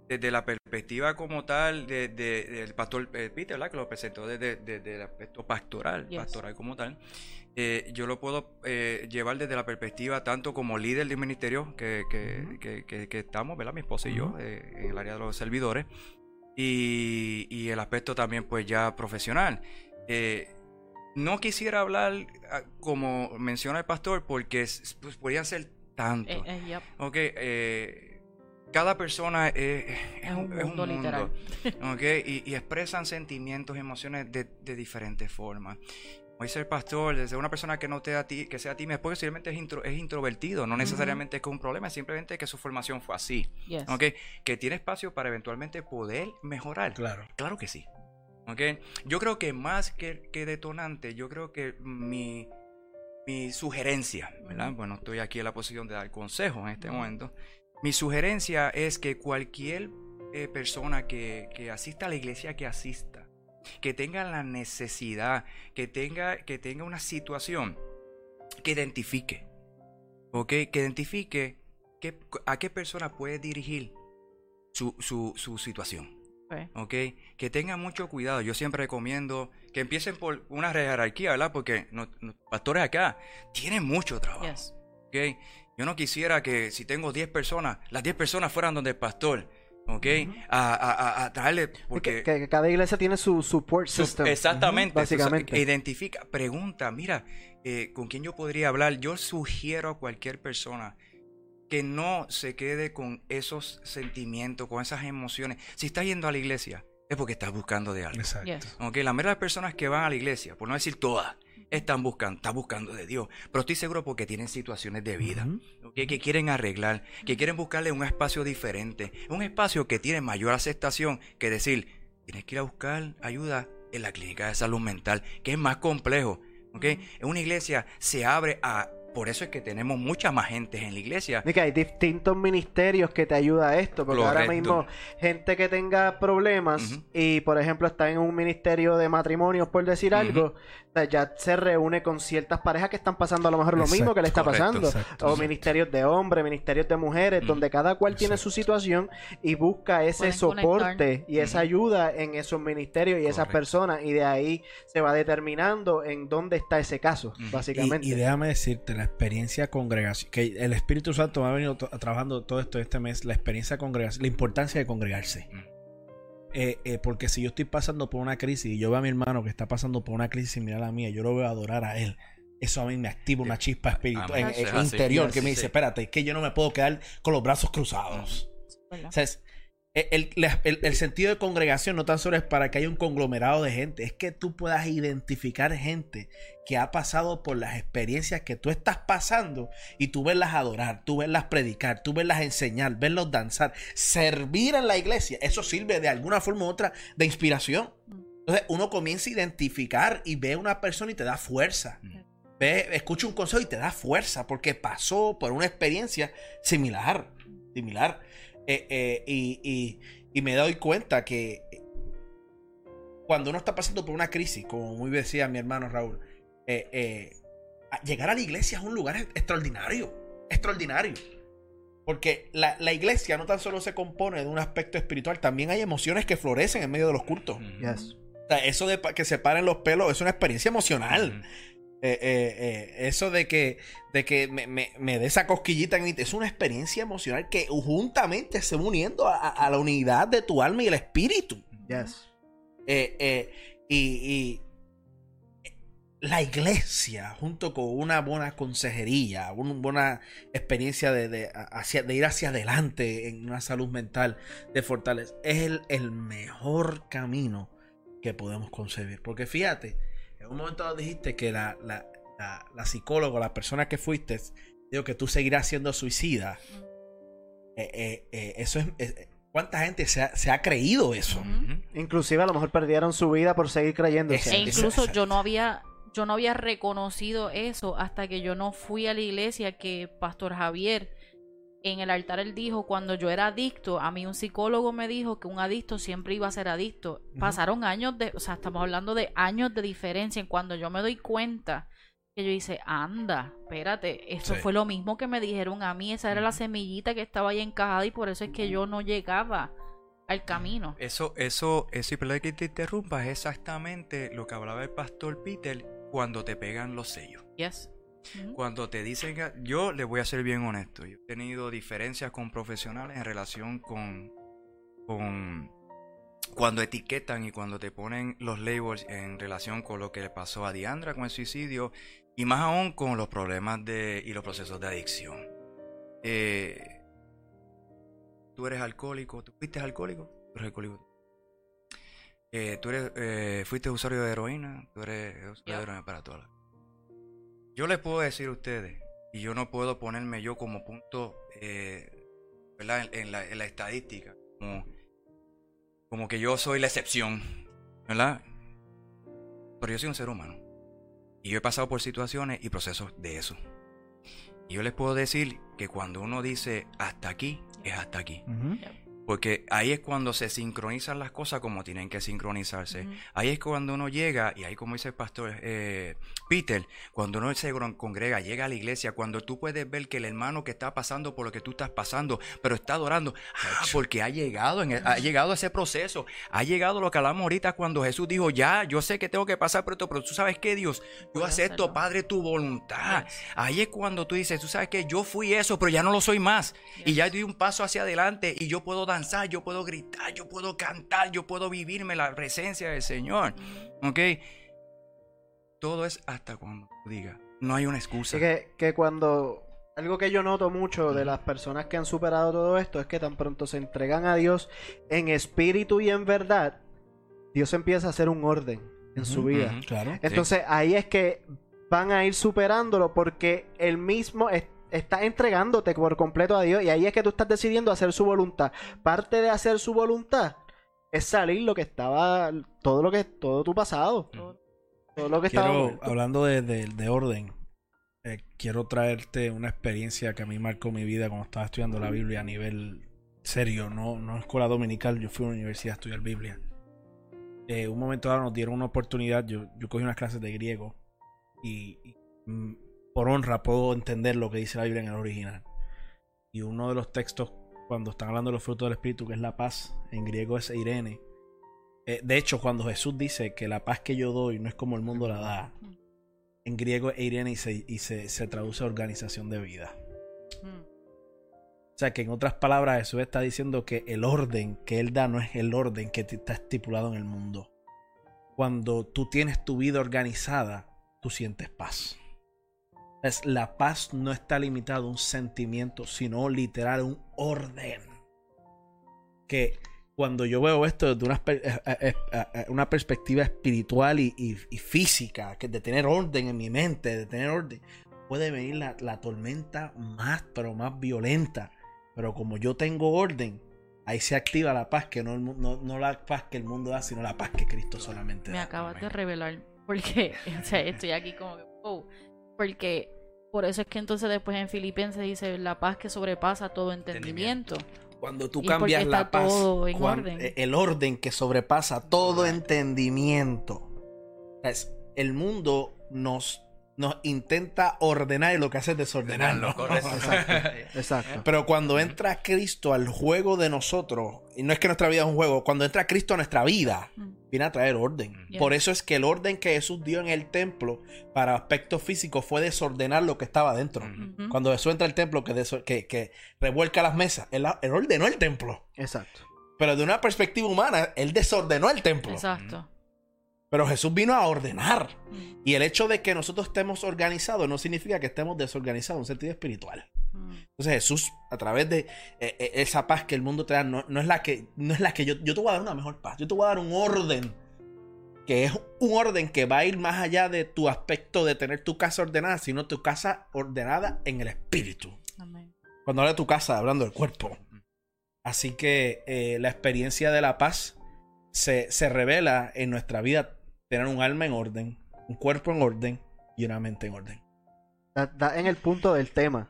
desde la perspectiva como tal de, de- del pastor eh, Peter, ¿verdad? Que lo presentó desde, desde el aspecto pastoral, Yes. pastoral como tal. Eh, yo lo puedo eh, llevar desde la perspectiva tanto como líder del ministerio que, que, que- que- que estamos, ¿verdad? Mi esposa y yo, en el área de los servidores. Y, y el aspecto también, pues ya profesional. No quisiera hablar ah, como menciona el pastor porque pues, podrían ser tantos. Yep. Ok, cada persona es, Es un mundo literal. ok, y, y expresan sentimientos y emociones de, de diferentes formas. Como dice el pastor, desde una persona que no te a ti, que sea tímida, posiblemente es, intro- es introvertido, no necesariamente es que es un problema, es simplemente que su formación fue así. Yes. Ok, que tiene espacio para eventualmente poder mejorar. Claro. Claro que sí. ¿Ok? Yo creo que más que, que detonante, yo creo que mi, mi sugerencia, ¿verdad? Bueno, estoy aquí en la posición de dar consejos en este momento. Mi sugerencia es que cualquier eh, persona que, que asista a la iglesia que asista, que tenga la necesidad, que tenga, que tenga una situación, que identifique, ¿ok? Que identifique qué- a qué persona puede dirigir su, su, su situación. Ok. ¿ok? Que tengan mucho cuidado. Yo siempre recomiendo que empiecen por una jerarquía, ¿verdad? Porque los, los pastores acá tienen mucho trabajo, Yes. ¿ok? Yo no quisiera que si tengo 10 personas, las 10 personas fueran donde el pastor. ¿ok? a, a, a, traerle, porque... Que, que cada iglesia tiene su support system. Exactamente. Básicamente. identifica, pregunta, mira, eh, ¿con quién yo podría hablar? Yo sugiero a cualquier persona que no se quede con esos sentimientos, con esas emociones. Si estás yendo a la iglesia, es porque estás buscando de algo. Exacto. Yes. Ok, la mayoría de las personas que van a la iglesia, por no decir todas, están buscando, están buscando de Dios. Pero estoy seguro porque tienen situaciones de vida, que quieren arreglar, que quieren buscarle un espacio diferente, un espacio que tiene mayor aceptación que decir, tienes que ir a buscar ayuda en la clínica de salud mental, que es más complejo. ok. En una iglesia se abre a... Por eso es que tenemos mucha más gente en la iglesia. Y que hay distintos ministerios que te ayuda a esto, porque ahora mismo gente que tenga problemas y por ejemplo está en un ministerio de matrimonios por decir algo, o sea, ya se reúne con ciertas parejas que están pasando a lo mejor lo mismo que le está pasando, exacto, o exacto. ministerios de hombres, ministerios de mujeres, donde cada cual tiene su situación y busca ese Pueden soporte conectar. y esa ayuda en esos ministerios y esas personas y de ahí se va determinando en dónde está ese caso, básicamente. Y, y déjame decirte, la experiencia congregación, que el Espíritu Santo me ha venido trabajando todo esto este mes, la experiencia congregación, la importancia de congregarse. Eh, eh, porque si yo estoy pasando por una crisis y yo veo a mi hermano que está pasando por una crisis similar a la mía, yo lo veo adorar a él. Eso a mí me activa una chispa espiritual Amén. en- en- Es así. interior que me Sí. dice, espérate, es que yo no me puedo quedar con los brazos cruzados. O sea, es- el, el- el- sentido de congregación no tan solo es para que haya un conglomerado de gente, es que tú puedas identificar gente que ha pasado por las experiencias que tú estás pasando y tú verlas adorar, tú verlas predicar, tú verlas enseñar, verlos danzar, servir en la iglesia. Eso sirve de alguna forma u otra de inspiración. Entonces uno comienza a identificar y ve a una persona y te da fuerza. Mm. Ve, escucha un consejo y te da fuerza porque pasó por una experiencia similar. Similar. Eh, eh, y, y- y me doy cuenta que cuando uno está pasando por una crisis, como muy bien decía mi hermano Raúl, eh, eh, a- llegar a la iglesia es un lugar extraordinario. Extraordinario. Porque la, la iglesia no tan solo se compone de un aspecto espiritual, también hay emociones que florecen en medio de los cultos. Yes. O sea, eso de que se paren los pelos es una experiencia emocional. Ujú. Eh, eh, eh, eso de que, de que me, me, me dé esa cosquillita en mí, es una experiencia emocional que juntamente se va uniendo a, la unidad de tu alma y el espíritu. Yes. Y, y la iglesia, junto con una buena consejería, una buena experiencia de, de, hacia- de ir hacia adelante en una salud mental, de fortaleza, es el, el mejor camino que podemos concebir. Porque fíjate, en un momento dado dijiste que la, la, la, la psicóloga, la persona que fuiste, dijo que tú seguirás siendo suicida. Eh, eh, eh, eso es, es- ¿Cuánta gente se ha, se ha creído eso? Ujú. Inclusive a lo mejor perdieron su vida por seguir creyendo. E incluso yo no había yo no había reconocido eso hasta que yo no fui a la iglesia que Pastor Javier en el altar él dijo cuando yo era adicto, a mí un psicólogo me dijo que un adicto siempre iba a ser adicto. Pasaron años de, o sea, estamos hablando de años de diferencia en cuando yo me doy cuenta que yo hice, anda, espérate, esto Sí. fue lo mismo que me dijeron a mí, esa era la semillita que estaba ahí encajada y por eso es que yo no llegaba al camino. Eso, eso, eso, y perdón que te interrumpa, es exactamente lo que hablaba el pastor Peter cuando te pegan los sellos. Yes. Cuando te dicen, que- yo le voy a ser bien honesto, yo he tenido diferencias con profesionales en relación con, con cuando etiquetan y cuando te ponen los labels en relación con lo que le pasó a Diandra con el suicidio y más aún con los problemas de, y los procesos de adicción. Eh, tú eres alcohólico, tú fuiste alcohólico, tú eres alcohólico. Eh, tú eres, eh, fuiste usuario de heroína, tú eres usuario Yeah. de heroína para toda la yo les puedo decir a ustedes, y yo no puedo ponerme yo como punto, eh, ¿verdad? En, en la, en la estadística, como, como que yo soy la excepción, ¿verdad? Pero yo soy un ser humano. Y yo he pasado por situaciones y procesos de eso. Y yo les puedo decir que cuando uno dice hasta aquí, es hasta aquí. Porque ahí es cuando se sincronizan las cosas como tienen que sincronizarse. Ahí es cuando uno llega, y ahí como dice el pastor eh, Peter, cuando uno se congrega, llega a la iglesia, cuando tú puedes ver que el hermano que está pasando por lo que tú estás pasando, pero está adorando, ah, porque ha llegado, en el- ha llegado ese proceso, ha llegado lo que hablamos ahorita cuando Jesús dijo, ya, yo sé que tengo que pasar por esto, pero tú sabes que Dios, yo acepto, hacerlo. Padre, tu voluntad. Yes. Ahí es cuando tú dices, tú sabes que yo fui eso, pero ya no lo soy más. Y ya di un paso hacia adelante y yo puedo danzar, yo puedo gritar, yo puedo cantar, yo puedo vivirme la presencia del Señor. ¿Ok? Todo es hasta cuando diga. No hay una excusa. Que, que cuando. Algo que yo noto mucho de las personas que han superado todo esto es que tan pronto se entregan a Dios en espíritu y en verdad, Dios empieza a hacer un orden en su vida. Claro. Entonces ahí es que van a ir superándolo porque él mismo es- está entregándote por completo a Dios y ahí es que tú estás decidiendo hacer su voluntad. Parte de hacer su voluntad es salir lo que estaba, todo lo que, todo tu pasado, todo lo que estaba. Quiero, muerto. hablando de, de- de orden, eh, quiero traerte una experiencia que a mí marcó mi vida cuando estaba estudiando la Biblia a nivel serio, no, no escuela dominical, yo fui a una universidad a estudiar Biblia. Eh, un momento dado nos dieron una oportunidad, yo, yo cogí unas clases de griego y, y, mm, por honra puedo entender lo que dice la Biblia en el original. Y uno de los textos, cuando están hablando de los frutos del Espíritu, que es la paz, en griego es Irene. Eh, de hecho, cuando Jesús dice que la paz que yo doy no es como el mundo la da, en griego es Irene y, se, y se, se traduce a organización de vida. O sea que en otras palabras Jesús está diciendo que el orden que Él da no es el orden que está estipulado en el mundo. Cuando tú tienes tu vida organizada, tú sientes paz. Es, la paz no está limitada a un sentimiento, sino literal un orden. Que cuando yo veo esto desde una, eh, eh, eh, una perspectiva espiritual y, y- y física, que de tener orden en mi mente, de tener orden, puede venir la, la tormenta más, pero más violenta. Pero como yo tengo orden, ahí se activa la paz, que no, no, no la paz que el mundo da, sino la paz que Cristo solamente Me da. acabas de revelar. Porque, o sea, estoy aquí como que, wow. Porque por eso es que entonces después en Filipenses dice la paz que sobrepasa todo entendimiento. Cuando tú cambias la paz, todo en cuan- orden. eh, el orden que sobrepasa todo entendimiento. Es, el mundo nos, nos intenta ordenar y lo que hace es desordenarnos. Correcto. Exacto. Pero cuando entra Cristo al juego de nosotros, y no es que nuestra vida es un juego, cuando entra Cristo a nuestra vida, viene a traer orden. Yeah. Por eso es que el orden que Jesús dio en el templo para aspectos físicos fue desordenar lo que estaba dentro. Cuando Jesús entra al templo que, deso- que, que revuelca las mesas, él, él ordenó el templo. Exacto. Pero de una perspectiva humana, él desordenó el templo. Exacto. Pero Jesús vino a ordenar. Mm. Y el hecho de que nosotros estemos organizados no significa que estemos desorganizados en un sentido espiritual. Mm. Entonces Jesús, a través de eh, eh, esa paz que el mundo te da, no, no es la que, no es la que yo, yo te voy a dar una mejor paz. Yo te voy a dar un orden. Que es un orden que va a ir más allá de tu aspecto de tener tu casa ordenada, sino tu casa ordenada en el espíritu. Amén. Cuando habla de tu casa, hablando del cuerpo. Así que eh, la experiencia de la paz se, se revela en nuestra vida tener un alma en orden, un cuerpo en orden y una mente en orden. Da, da en el punto del tema.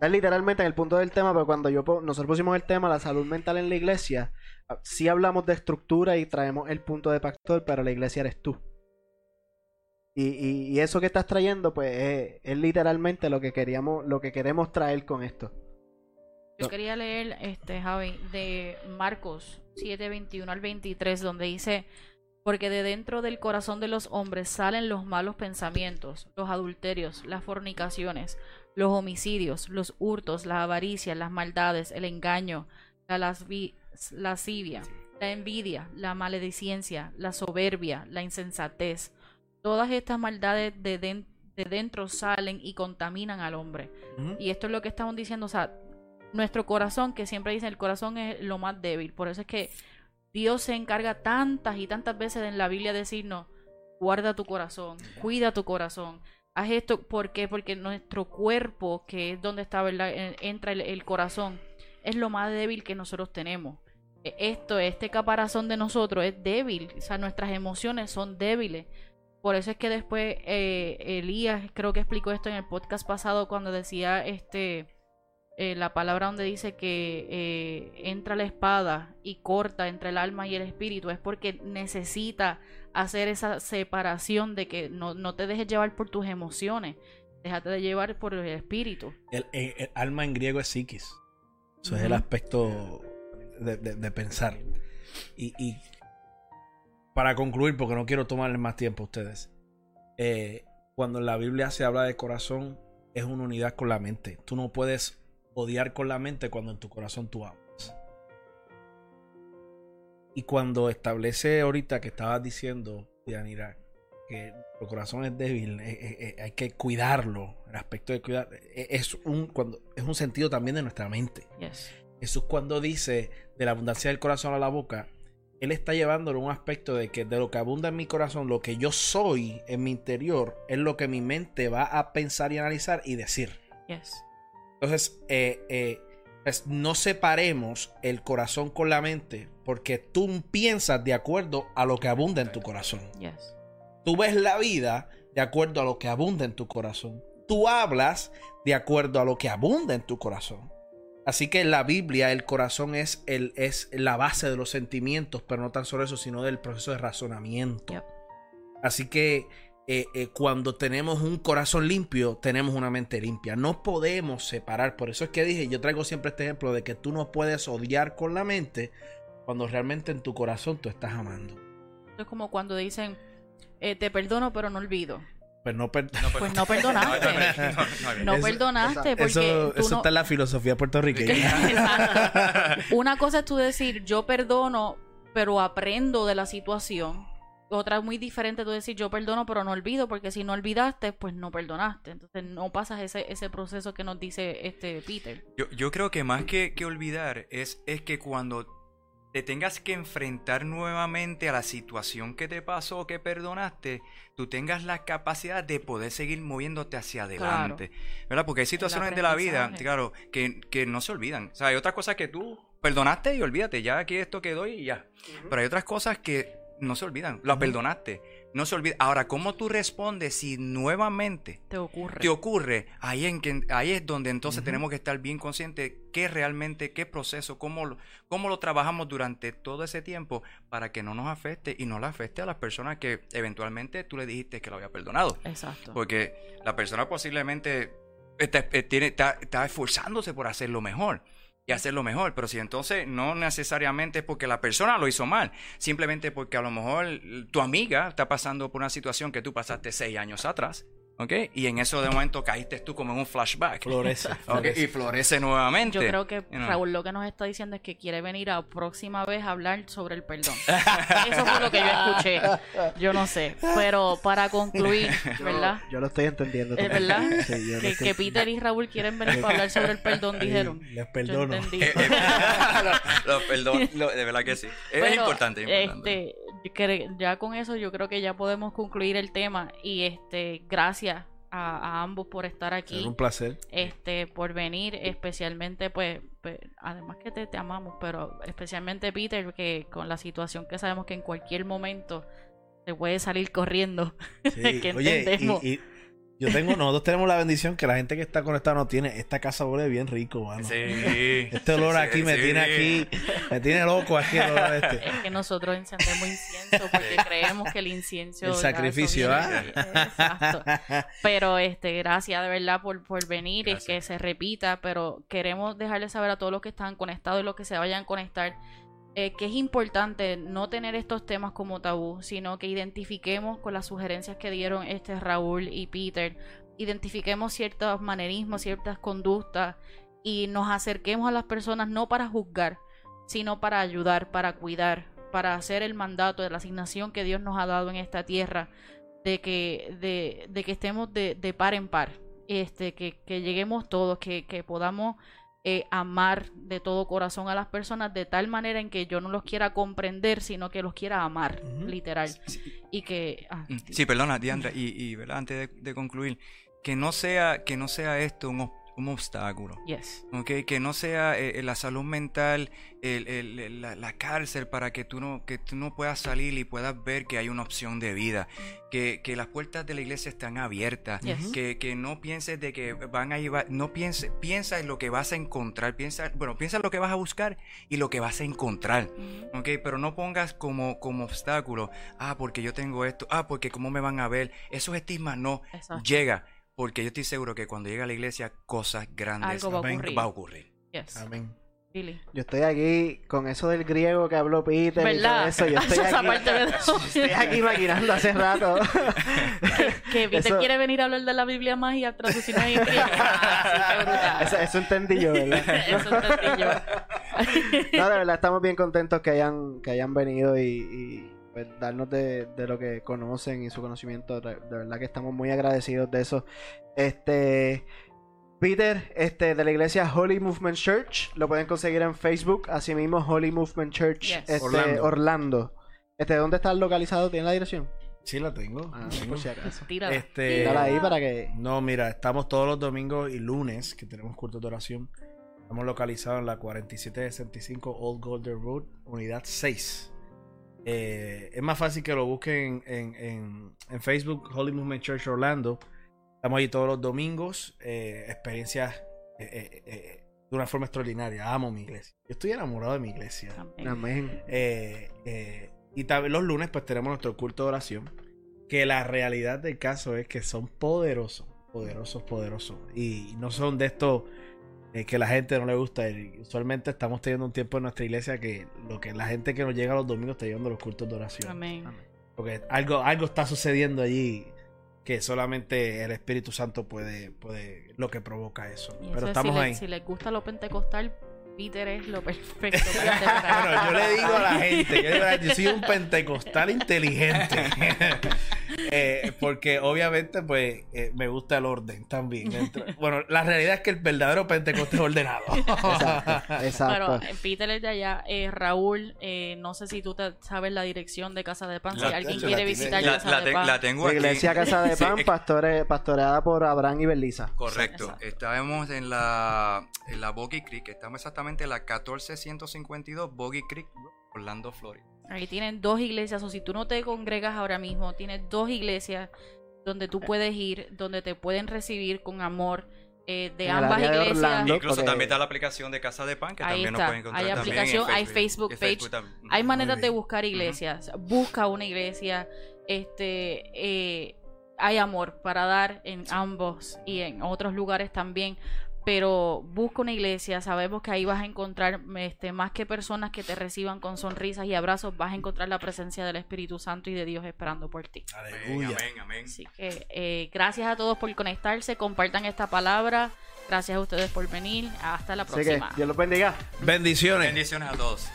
Da literalmente en el punto del tema, pero cuando yo nosotros pusimos el tema la salud mental en la iglesia, ah, sí hablamos de estructura y traemos el punto de pastor, pero la iglesia eres tú. Y, y- y eso que estás trayendo, pues es, es literalmente lo que queríamos, lo que queremos traer con esto. Yo quería leer, este, Javi, de Marcos 7, 21 al 23, donde dice, porque de dentro del corazón de los hombres salen los malos pensamientos, los adulterios, las fornicaciones, los homicidios, los hurtos, las avaricias, las maldades, el engaño, la lascivia, la envidia, la maledicencia, la soberbia, la insensatez. Todas estas maldades de dentro salen y contaminan al hombre. Y esto es lo que estamos diciendo, o sea, nuestro corazón, que siempre dicen el corazón es lo más débil. Por eso es que Dios se encarga tantas y tantas veces en la Biblia de decirnos, guarda tu corazón, cuida tu corazón. Haz esto, ¿por qué? Porque nuestro cuerpo, que es donde está, ¿verdad? En- Entra el, el corazón, es lo más débil que nosotros tenemos. E- Esto, este caparazón de nosotros es débil, o sea, nuestras emociones son débiles. Por eso es que después eh, Elías creo que explicó esto en el podcast pasado cuando decía este eh, la palabra donde dice que eh, entra la espada y corta entre el alma y el espíritu es porque necesita hacer esa separación de que no, no te dejes llevar por tus emociones, déjate de llevar por el espíritu. El, el- el alma en griego es psiquis. Eso es el aspecto de, de- de pensar. Y, y para concluir, porque no quiero tomarles más tiempo a ustedes, eh, cuando en la Biblia se habla de corazón, es una unidad con la mente. Tú no puedes odiar con la mente cuando en tu corazón tú amas. Y cuando establece ahorita que estabas diciendo, Dianira, que el corazón es débil, eh, eh, eh, hay que cuidarlo, el aspecto de cuidar, es un, cuando, es un sentido también de nuestra mente. Yes. Jesús cuando dice de la abundancia del corazón a la boca, Él está llevándolo a un aspecto de que de lo que abunda en mi corazón, lo que yo soy en mi interior, es lo que mi mente va a pensar y analizar y decir. Yes. Entonces, eh, eh, pues, no separemos el corazón con la mente, porque tú piensas de acuerdo a lo que abunda en tu corazón. Yes. Tú ves la vida de acuerdo a lo que abunda en tu corazón. Tú hablas de acuerdo a lo que abunda en tu corazón. Así que en la Biblia el corazón es, el, es la base de los sentimientos, pero no tan solo eso, sino del proceso de razonamiento. Yep. Así que eh, eh, cuando tenemos un corazón limpio, tenemos una mente limpia. No podemos separar. Por eso es que dije, yo traigo siempre este ejemplo de que tú no puedes odiar con la mente cuando realmente en tu corazón tú estás amando. Es como cuando dicen, eh, te perdono, pero no olvido. Pues no, per- Pues no perdonaste. No Eso- perdonaste porque eso, tú eso no... está en la filosofía puertorriqueña. Una cosa es tú decir, yo perdono, pero aprendo de la situación. Otra muy diferente tú decir, yo perdono, pero no olvido, porque si no olvidaste, pues no perdonaste. Entonces no pasas ese, ese proceso que nos dice este Peter. Yo, yo creo que más que, que olvidar es, es que cuando te tengas que enfrentar nuevamente a la situación que te pasó o que perdonaste, tú tengas la capacidad de poder seguir moviéndote hacia adelante. ¿Verdad? Porque hay situaciones de la vida, claro, que, que no se olvidan. O sea, hay otras cosas que tú perdonaste y olvídate, ya aquí esto quedó y ya. Pero hay otras cosas que no se olvidan, las perdonaste, no se olvida. Ahora, ¿cómo tú respondes si nuevamente Te ocurre. te ocurre, ahí, en que, ahí es donde entonces tenemos que estar bien conscientes qué realmente, qué proceso, cómo lo, cómo lo trabajamos durante todo ese tiempo para que no nos afecte y no le afecte a las personas que eventualmente tú le dijiste que lo había perdonado. Exacto. Porque la persona posiblemente está, eh, tiene, está, está esforzándose por hacerlo mejor y hacerlo mejor, pero si entonces no necesariamente es porque la persona lo hizo mal, simplemente porque a lo mejor tu amiga está pasando por una situación que tú pasaste seis años atrás, ¿ok? Y en eso de momento caíste tú como en un flashback. Florece. ¿ok? florece. Y florece nuevamente. Yo creo que you know. Raúl lo que nos está diciendo es que quiere venir a próxima vez a hablar sobre el perdón. Eso fue lo que yo escuché. Yo no sé. Pero para concluir, ¿verdad? Yo lo estoy entendiendo. ¿Es verdad? Sí, yo Que, estoy- que Peter y Raúl quieren venir para hablar sobre el perdón, dijeron. Les Yo perdono. entendí. Eh, eh, lo- lo- perdón, lo- de verdad que sí. Es Pero, importante, es importante. Este, yo ya con eso yo creo que ya podemos concluir el tema. Y este, gracias a, a ambos por estar Es aquí. un placer. este por venir especialmente pues, pues, además que te, te amamos pero especialmente Peter que con la situación que sabemos que en cualquier momento se puede salir corriendo Sí. que Oye, entendemos y, y yo tengo, nosotros tenemos la bendición que la gente que está conectada no tiene. Esta casa huele bien rico, mano. Sí. Este olor Sí, aquí me sí. tiene aquí, me tiene loco aquí el olor este. es que nosotros encendemos incienso porque creemos que el incienso El sacrificio, ¿ah? exacto pero este gracias de verdad por, por venir y Gracias. que se repita pero queremos dejarles saber a todos los que están conectados y los que se vayan a conectar eh, que es importante no tener estos temas como tabú sino que identifiquemos con las sugerencias que dieron este Raúl y Peter. Identifiquemos ciertos manerismos ciertas conductas y nos acerquemos a las personas no para juzgar sino para ayudar para cuidar para hacer el mandato de la asignación que Dios nos ha dado en esta tierra de que, de, de que estemos de, de par en par, este, que, que lleguemos todos, que, que podamos eh, amar de todo corazón a las personas de tal manera en que yo no los quiera comprender, sino que los quiera amar, literal. Y que... ah, Mm, Sí, perdona, Diandra, y, y ¿verdad? antes de, de concluir, que no sea, que no sea esto un, un obstáculo. yes. ¿ok? Que no sea eh, eh, la salud mental, el- el- el- la, la cárcel para que tú, no, que tú no puedas salir y puedas ver que hay una opción de vida, que, que las puertas de la iglesia están abiertas, Yes. que, que no pienses de que van a llevar, no pienses, piensa en lo que vas a encontrar, piensa, bueno, piensa en lo que vas a buscar y lo que vas a encontrar. Ujú. ¿ok? Pero no pongas como, como obstáculo, ah, porque yo tengo esto, ah, porque cómo me van a ver, esos estigmas no, Exacto. llega, porque yo estoy seguro que cuando llega a la iglesia cosas grandes Algo va a Amén. ocurrir. va a ocurrir. Yes. Amén. Billy. Yo estoy aquí con eso del griego que habló Peter y todo ¿Verdad? eso. Yo estoy Esa aquí, da- estoy aquí maquinando hace rato. que Peter Eso- quiere venir a hablar de la Biblia más y a traducirnos en griego. Brutal. Eso, eso entendí yo, ¿verdad? Eso entendí yo. No, de verdad estamos bien contentos que hayan, que hayan venido y, y, pues, darnos de, de lo que conocen y su conocimiento. De, de verdad que estamos muy agradecidos de eso. Este. Peter, este, de la iglesia Holy Movement Church, lo pueden conseguir en Facebook, así mismo Holy Movement Church Yes. este, Orlando. Orlando. Este, ¿dónde está localizado? ¿Tiene la dirección? Sí, la tengo. Ah, tengo. por si acaso. Tírala. Este, Dale ahí para que. No, mira, estamos todos los domingos y lunes que tenemos culto de oración. Estamos localizados en la 4765 Old Golden Road, unidad 6. Eh, es más fácil que lo busquen en, en- en Facebook, Holy Movement Church Orlando. Estamos ahí todos los domingos. eh, experiencias eh, eh, eh, de una forma extraordinaria. Amo mi iglesia. Yo estoy enamorado de mi iglesia. Amén. Amén. Eh, eh, y también los lunes pues tenemos nuestro culto de oración. Que la realidad del caso es que son poderosos, poderosos, poderosos. Y no son de estos eh, que la gente no le gusta. Y usualmente estamos teniendo un tiempo en nuestra iglesia que lo que la gente que nos llega los domingos está llevando los cultos de oración. Amén. Porque algo, algo está sucediendo allí que solamente el Espíritu Santo puede, puede lo que provoca eso. Y Pero eso es, estamos si, le- ahí. si les gusta lo pentecostal, Peter es lo perfecto. Bueno, yo le digo a la gente, yo, digo, yo soy un pentecostal inteligente. Eh, porque obviamente, pues, eh, me gusta el orden también. Bueno, la realidad es que el verdadero pentecostal es ordenado. Exacto. Exacto. Bueno, eh, Peter es de allá. Eh, Raúl, eh, no sé si tú te sabes la dirección de Casa de Pan. Si La- alguien la quiere visitar La, Casa la de te- Pan. la tengo aquí. iglesia Casa de Pan, pastore- pastoreada por Abraham y Belisa. Correcto. Exacto. Estábamos en la, en la Boggy Creek. Estamos exactamente en la 14152 Boggy Creek, Orlando, Florida. Ahí tienen dos iglesias, o si tú no te congregas ahora mismo, tienes dos iglesias donde tú puedes ir, donde te pueden recibir con amor eh, de En ambas de iglesias. Orlando. Incluso porque- también está la aplicación de Casa de Pan, que Ahí también está. nos pueden encontrar Hay también en aplicación, hay Facebook page. también. Hay maneras de buscar iglesias. Busca una iglesia. Este, eh, hay amor para dar en ambos y en otros lugares también. Pero busca una iglesia. Sabemos que ahí vas a encontrar este, más que personas que te reciban con sonrisas y abrazos. Vas a encontrar la presencia del Espíritu Santo y de Dios esperando por ti. Amén, Aleluya. amén, amén. Así que eh, gracias a todos por conectarse. Compartan esta palabra. Gracias a ustedes por venir. Hasta la Así que próxima. Dios los bendiga. Bendiciones. Bendiciones a todos.